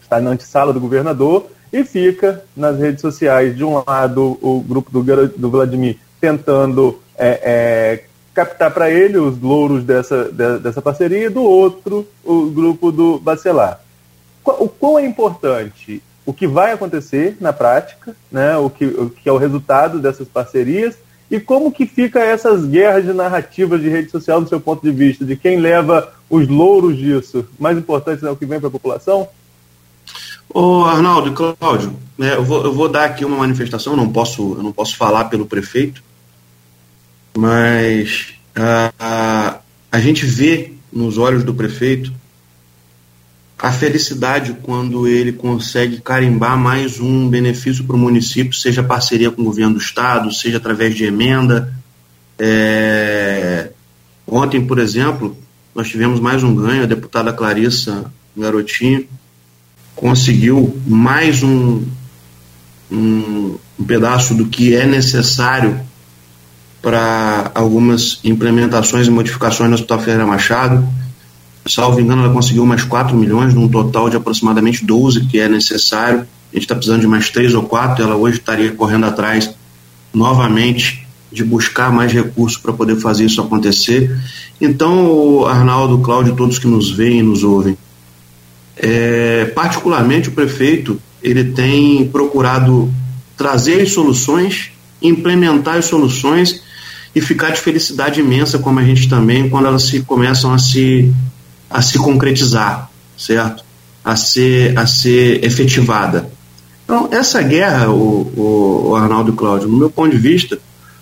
Speaker 4: está na antessala do governador e fica nas redes sociais, de um lado, o grupo do, do Vladimir tentando é, é, captar para ele os louros dessa, de, dessa parceria, e do outro, o grupo do Bacelar. O quão é importante o que vai acontecer na prática, né, o, que, o que é o resultado dessas parcerias, e como que fica essas guerras de narrativas de rede social do seu ponto de vista, de quem leva os louros disso? Mais importante é o que vem para a população?
Speaker 3: Ô Arnaldo e Cláudio, né, eu, vou, eu vou dar aqui uma manifestação, não posso, eu não posso falar pelo prefeito, mas a, a, a gente vê nos olhos do prefeito a felicidade quando ele consegue carimbar mais um benefício para o município, seja parceria com o governo do estado, seja através de emenda. É... Ontem, por exemplo, nós tivemos mais um ganho, a deputada Clarissa Garotinho conseguiu mais um, um, um pedaço do que é necessário para algumas implementações e modificações no Hospital Ferreira Machado salvo engano, ela conseguiu mais 4 milhões, num total de aproximadamente 12 que é necessário. A gente está precisando de mais 3 ou 4, ela hoje estaria correndo atrás novamente de buscar mais recursos para poder fazer isso acontecer. Então, Arnaldo, Cláudio, todos que nos veem e nos ouvem, é, particularmente o prefeito, ele tem procurado trazer soluções, implementar as soluções e ficar de felicidade imensa, como a gente também, quando elas se começam a se a se concretizar, certo? A ser, a ser efetivada. Então, essa guerra, o, o, o Arnaldo e Cláudio, no meu ponto de vista,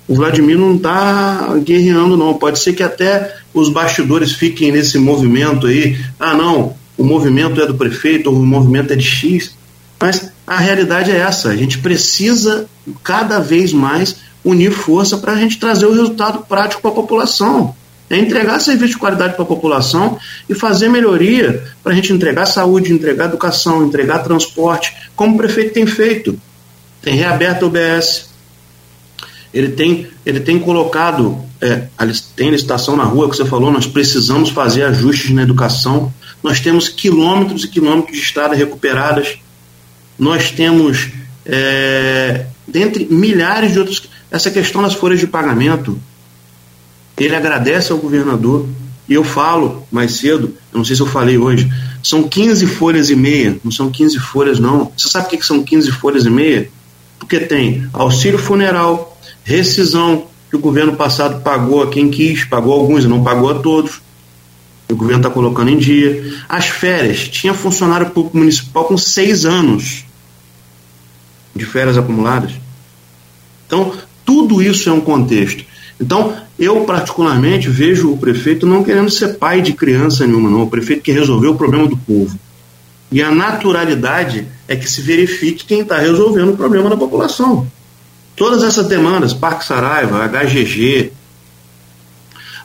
Speaker 3: o Vladimir não está guerreando, não. Pode ser que até os bastidores fiquem nesse movimento aí. Ah, não, o movimento é do prefeito, ou o movimento é de X. Mas a realidade é essa: a gente precisa cada vez mais unir força para a gente trazer o resultado prático para a população é entregar serviço de qualidade para a população e fazer melhoria para a gente entregar saúde, entregar educação, entregar transporte, como o prefeito tem feito. Tem reaberto o UBS, ele tem, ele tem colocado, é, tem licitação na rua que você falou, nós precisamos fazer ajustes na educação, nós temos quilômetros e quilômetros de estradas recuperadas, nós temos, é, dentre milhares de outros, essa questão das folhas de pagamento, ele agradece ao governador. E eu falo mais cedo, eu não sei se eu falei hoje, são 15 folhas e meia, não são 15 folhas não. Você sabe o que são 15 folhas e meia? Porque tem auxílio funeral, rescisão, que o governo passado pagou a quem quis, pagou alguns e não pagou a todos. O governo está colocando em dia. As férias, tinha funcionário público municipal com seis anos de férias acumuladas. Então, tudo isso é um contexto. Então, eu particularmente vejo o prefeito não querendo ser pai de criança nenhuma, não. O prefeito quer resolver o problema do povo. E a naturalidade é que se verifique quem está resolvendo o problema da população. Todas essas demandas, Parque Saraiva, HGG,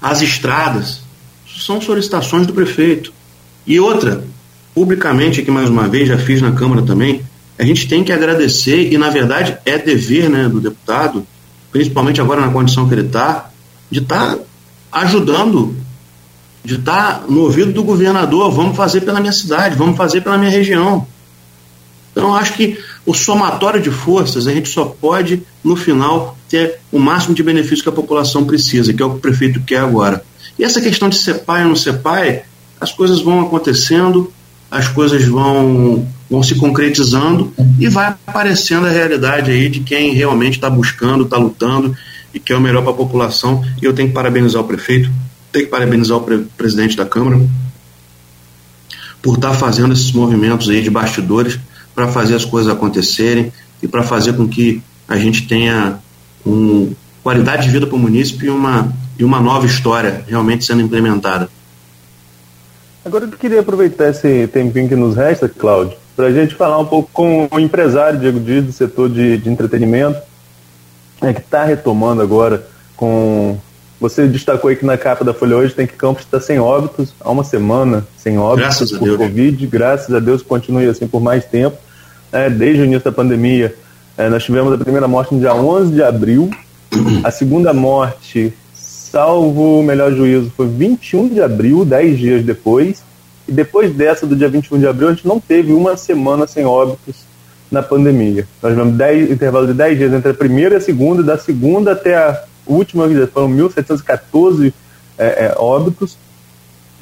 Speaker 3: as estradas, são solicitações do prefeito. E outra, publicamente aqui mais uma vez, já fiz na Câmara também, a gente tem que agradecer, e na verdade é dever né, do deputado, principalmente agora na condição que ele está, de estar tá ajudando, de estar tá no ouvido do governador, vamos fazer pela minha cidade, vamos fazer pela minha região. Então, acho que o somatório de forças, a gente só pode, no final, ter o máximo de benefício que a população precisa, que é o que o prefeito quer agora. E essa questão de ser pai ou não ser pai, as coisas vão acontecendo, as coisas vão, vão se concretizando e vai aparecendo a realidade aí de quem realmente está buscando, está lutando e quer o melhor para a população. E eu tenho que parabenizar o prefeito, tenho que parabenizar o pre presidente da Câmara por estar tá fazendo esses movimentos aí de bastidores para fazer as coisas acontecerem e para fazer com que a gente tenha um, qualidade de vida para o município e uma, e uma nova história realmente sendo implementada.
Speaker 4: Agora eu queria aproveitar esse tempinho que nos resta, Cláudio, para a gente falar um pouco com o empresário Diego Dias do setor de, de entretenimento, é, que está retomando agora com. Você destacou aí que na capa da Folha hoje tem que Campos está sem óbitos, há uma semana sem óbitos graças por Covid, graças a Deus continue assim por mais tempo. É, desde o início da pandemia, é, nós tivemos a primeira morte no dia 11 de abril, a segunda morte salvo o melhor juízo, foi 21 de abril, 10 dias depois. E depois dessa, do dia 21 de abril, a gente não teve uma semana sem óbitos na pandemia. Nós tivemos 10, intervalo de 10 dias entre a primeira e a segunda, da segunda até a última, foram 1.714 é, é, óbitos.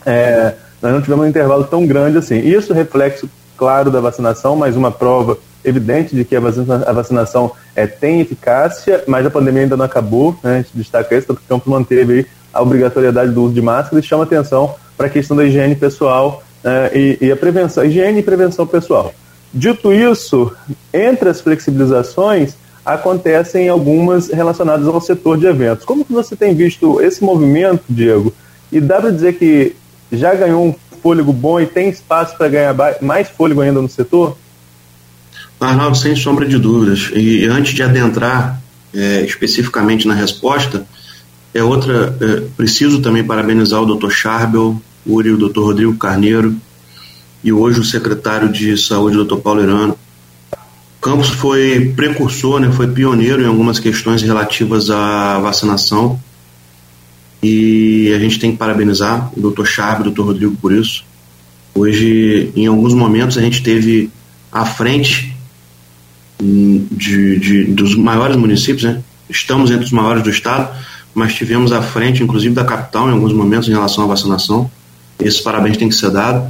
Speaker 4: É, nós não tivemos um intervalo tão grande assim. Isso reflexo, claro, da vacinação, mas uma prova evidente de que a, vacina, a vacinação é, tem eficácia, mas a pandemia ainda não acabou, né? a gente destaca isso, porque o campo manteve a obrigatoriedade do uso de máscara e chama atenção para a questão da higiene pessoal né? e, e, a prevenção, higiene e prevenção pessoal. Dito isso, entre as flexibilizações acontecem algumas relacionadas ao setor de eventos. Como que você tem visto esse movimento, Diego? E dá para dizer que já ganhou um fôlego bom e tem espaço para ganhar mais fôlego ainda no setor?
Speaker 3: Arnaldo, sem sombra de dúvidas. E antes de adentrar é, especificamente na resposta, é outra. É, preciso também parabenizar o Dr. Charbel, Uri, o Dr. Rodrigo Carneiro e hoje o secretário de Saúde, Dr. Paulo Irano. Campos foi precursor, né, foi pioneiro em algumas questões relativas à vacinação e a gente tem que parabenizar o Dr. Charbel, o Dr. Rodrigo por isso. Hoje, em alguns momentos, a gente teve à frente de, de, dos maiores municípios, né? estamos entre os maiores do estado, mas tivemos à frente, inclusive, da capital em alguns momentos em relação à vacinação. Esses parabéns têm que ser dados.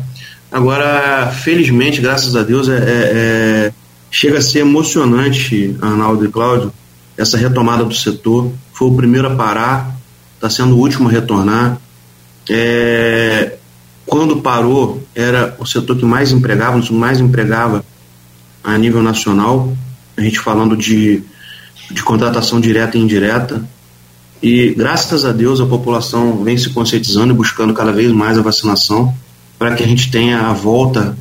Speaker 3: Agora, felizmente, graças a Deus, é, é, é, chega a ser emocionante, Arnaldo e Cláudio, essa retomada do setor. Foi o primeiro a parar, está sendo o último a retornar. É, quando parou, era o setor que mais empregava, que mais empregava a nível nacional, a gente falando de, de contratação direta e indireta. E graças a Deus a população vem se conscientizando e buscando cada vez mais a vacinação para que a gente tenha a volta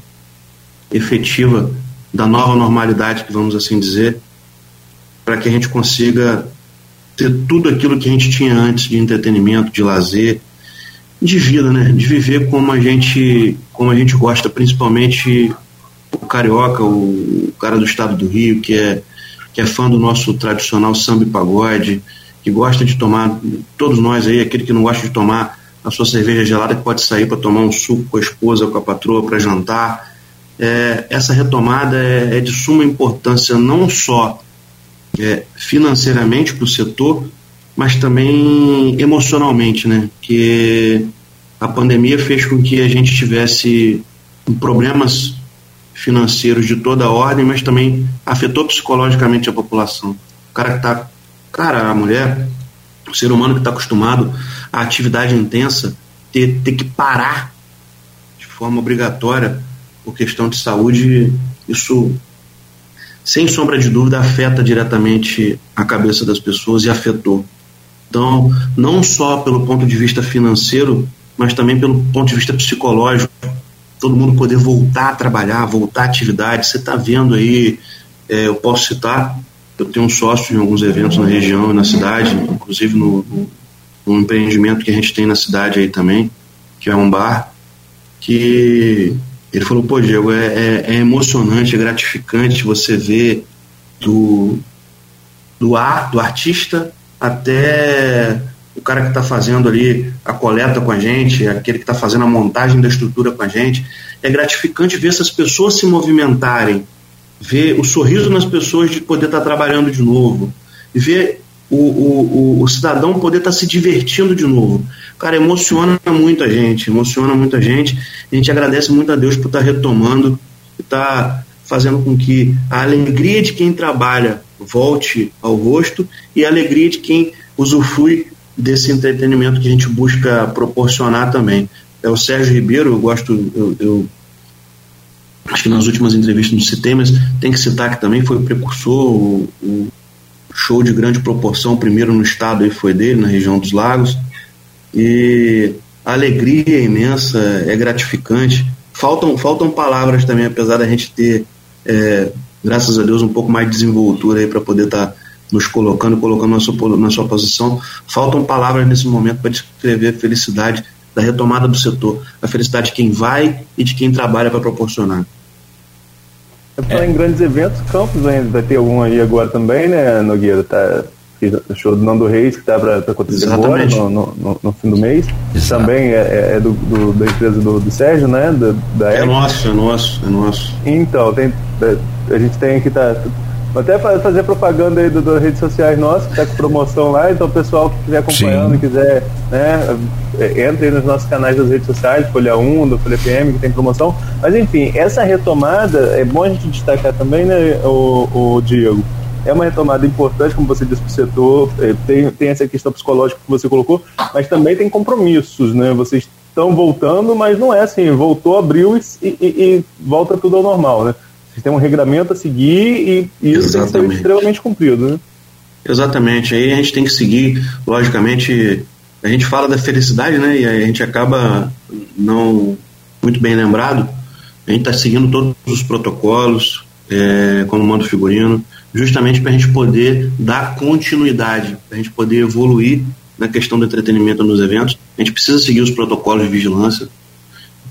Speaker 3: efetiva da nova normalidade, que vamos assim dizer, para que a gente consiga ter tudo aquilo que a gente tinha antes de entretenimento, de lazer, de vida, né? De viver como a gente, como a gente gosta, principalmente o carioca, o, cara do estado do Rio, que é, que é fã do nosso tradicional samba e pagode, que gosta de tomar, todos nós aí, aquele que não gosta de tomar a sua cerveja gelada, que pode sair para tomar um suco com a esposa, com a patroa, para jantar. É, essa retomada é, é, de suma importância, não só é, financeiramente para o setor, mas também emocionalmente, né? Que a pandemia fez com que a gente tivesse problemas financeiros de toda ordem, mas também afetou psicologicamente a população. O cara que tá, cara, a mulher, o ser humano que está acostumado à atividade intensa, ter, ter que parar de forma obrigatória por questão de saúde, isso, sem sombra de dúvida, afeta diretamente a cabeça das pessoas e afetou. Então, não só pelo ponto de vista financeiro, mas também pelo ponto de vista psicológico, todo mundo poder voltar a trabalhar, voltar à atividade. Você está vendo aí, é, eu posso citar, eu tenho um sócio em alguns eventos na região e na cidade, inclusive no, no, empreendimento que a gente tem na cidade aí também, que é um bar, que ele falou, pô, Diego, é, é, é emocionante, é gratificante você ver do, do, ar, do artista até o cara que está fazendo ali a coleta com a gente, aquele que está fazendo a montagem da estrutura com a gente. É gratificante ver essas pessoas se movimentarem, ver o sorriso nas pessoas de poder estar tá trabalhando de novo, ver o, o, o, o cidadão poder estar tá se divertindo de novo. Cara, emociona muito a gente, emociona muita gente. A gente agradece muito a Deus por estar tá retomando, estar tá fazendo com que a alegria de quem trabalha volte ao rosto e a alegria de quem usufrui desse entretenimento que a gente busca proporcionar também. É o Sérgio Ribeiro, eu gosto, eu, eu acho que nas últimas entrevistas não citei, mas tem que citar que também foi o precursor, o, o show de grande proporção, primeiro no estado aí foi dele, na região dos lagos, e a alegria é imensa, é gratificante. Faltam, faltam palavras também, apesar da gente ter, é, graças a Deus, um pouco mais de desenvoltura aí para poder estar tá nos colocando, colocando na sua, na sua posição. Faltam palavras nesse momento para descrever a felicidade da retomada do setor, a felicidade de quem vai e de quem trabalha para proporcionar.
Speaker 4: É. Em grandes eventos, Campos ainda vai ter algum aí agora também, né, Nogueira? Tá, show do Nando Reis que está para acontecer Exatamente. agora, no, no, no, fim do mês. Exato. Também é, é, é do, do, da empresa do, do Sérgio, né? Da, da
Speaker 3: é nosso, é nosso, é nosso.
Speaker 4: Então, tem, a gente tem aqui, tá, Vou até fazer propaganda aí das redes sociais nossas, que tá com promoção lá, então o pessoal que estiver acompanhando, Sim. quiser, né, é, entre aí nos nossos canais das redes sociais, Folha 1, do Folha PM, que tem promoção. Mas enfim, essa retomada, é bom a gente destacar também, né, o, o Diego, é uma retomada importante, como você disse, para o setor, é, tem, tem essa questão psicológica que você colocou, mas também tem compromissos, né? Vocês estão voltando, mas não é assim, voltou, abriu e, e, e volta tudo ao normal, né? Vocês têm um regramento a seguir e, e isso Exatamente. tem que ser extremamente cumprido, né?
Speaker 3: Exatamente. Aí a gente tem que seguir, logicamente, a gente fala da felicidade, né? E a gente acaba não muito bem lembrado, a gente está seguindo todos os protocolos, é, como manda o figurino, justamente para a gente poder dar continuidade, para a gente poder evoluir na questão do entretenimento nos eventos. A gente precisa seguir os protocolos de vigilância,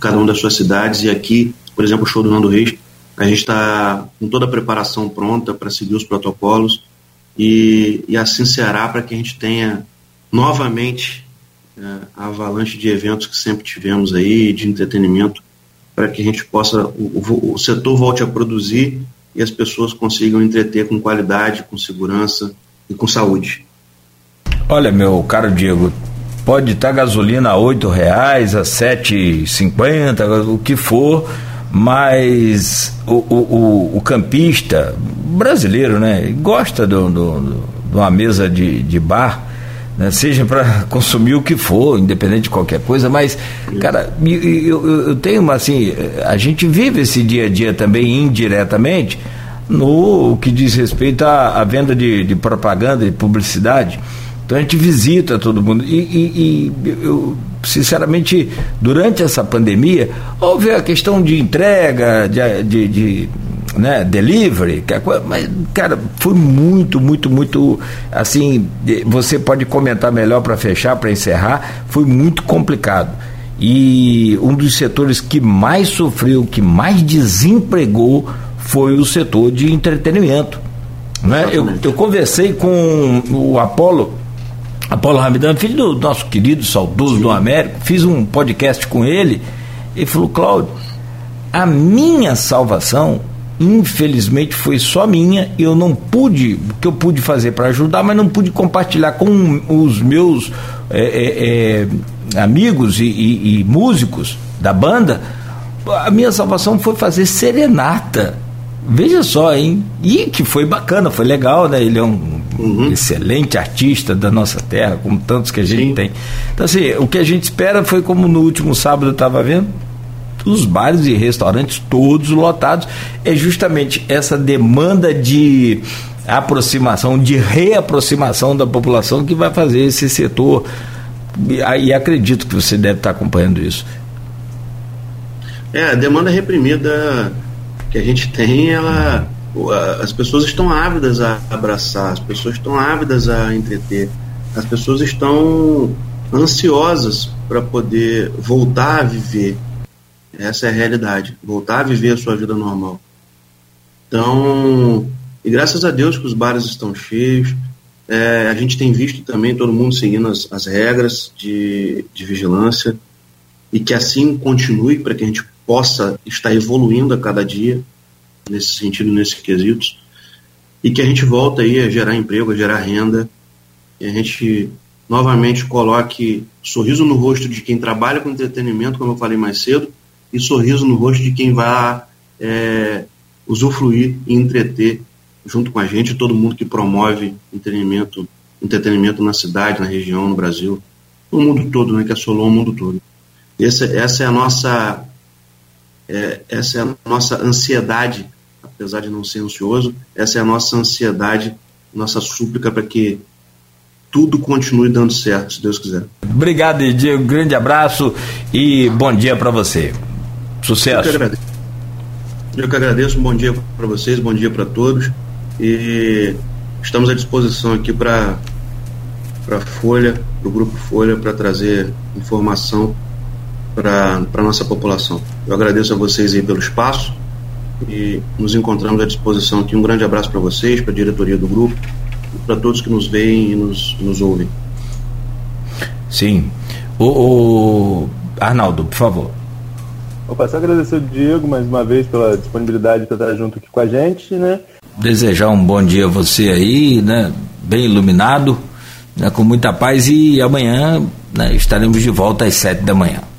Speaker 3: cada uma das suas cidades, e aqui, por exemplo, o show do Nando Reis, a gente está com toda a preparação pronta para seguir os protocolos e, e assim será para que a gente tenha novamente é, a avalanche de eventos que sempre tivemos aí, de entretenimento, para que a gente possa, o, o, setor volte a produzir e as pessoas consigam entreter com qualidade, com segurança e com saúde.
Speaker 2: Olha, meu caro Diego, pode estar gasolina a oito reais, a sete cinquenta, o que for, mas o, o, o, campista brasileiro, né, gosta de uma mesa de, de bar, né, seja para consumir o que for, independente de qualquer coisa, mas, cara, eu, eu tenho uma assim, a gente vive esse dia a dia também indiretamente no que diz respeito à, à venda de, de propaganda, de publicidade. Então a gente visita todo mundo. E, e, e, eu, sinceramente, durante essa pandemia, houve a questão de entrega, de, de, de né, delivery, é mas, cara, foi muito, muito, muito, assim, você pode comentar melhor para fechar, para encerrar, foi muito complicado. E um dos setores que mais sofreu, que mais desempregou, foi o setor de entretenimento. Né? Eu, eu conversei com o Apolo Apolo Ramidan, filho do nosso querido, saudoso Sim. do Américo, fiz um podcast com ele e falou, Cláudio, a minha salvação, infelizmente, foi só minha, eu não pude, o que eu pude fazer para ajudar, mas não pude compartilhar com os meus é, é, amigos e, e, e músicos da banda. A minha salvação foi fazer serenata. Veja só, hein? E que foi bacana, foi legal, né? Ele é um uhum. excelente artista da nossa terra, como tantos que a gente Sim. tem. Então, assim, o que a gente espera foi como no último sábado eu estava vendo, os bares e restaurantes todos lotados, é justamente essa demanda de aproximação, de reaproximação da população que vai fazer esse setor. E acredito que você deve estar acompanhando isso.
Speaker 3: É, a demanda reprimida que a gente tem, ela as pessoas estão ávidas a abraçar, as pessoas estão ávidas a entreter, as pessoas estão ansiosas para poder voltar a viver. Essa é a realidade, voltar a viver a sua vida normal. Então, e graças a Deus que os bares estão cheios, é, a gente tem visto também todo mundo seguindo as, as regras de, de vigilância e que assim continue para que a gente possa estar evoluindo a cada dia nesse sentido, nesses quesitos, e que a gente volta aí a gerar emprego, a gerar renda, e a gente novamente coloque sorriso no rosto de quem trabalha com entretenimento, como eu falei mais cedo, e sorriso no rosto de quem vai é, usufruir e entreter junto com a gente, todo mundo que promove entretenimento, entretenimento na cidade, na região, no Brasil, no mundo todo, né, que assolou o mundo todo. Essa, essa é a nossa é, essa é a nossa ansiedade, apesar de não ser ansioso, essa é a nossa ansiedade, nossa súplica para que tudo continue dando certo, se Deus quiser.
Speaker 2: Obrigado, Diego. Grande abraço e bom dia para você. Sucesso. Eu que
Speaker 3: agradeço. Eu que agradeço. Bom dia para vocês, bom dia para todos. E estamos à disposição aqui para para Folha, para o Grupo Folha, para trazer informação para a nossa população. Eu agradeço a vocês aí pelo espaço e nos encontramos à disposição aqui. Um grande abraço para vocês, para a diretoria do grupo, para todos que nos veem e nos, nos ouvem.
Speaker 2: Sim. O, o, Arnaldo, por favor.
Speaker 4: Vou passar a agradecer o Diego mais uma vez pela disponibilidade para estar junto aqui com a gente, né?
Speaker 2: Desejar um bom dia a você aí, né? Bem iluminado, né? com muita paz e amanhã né? estaremos de volta às sete da manhã.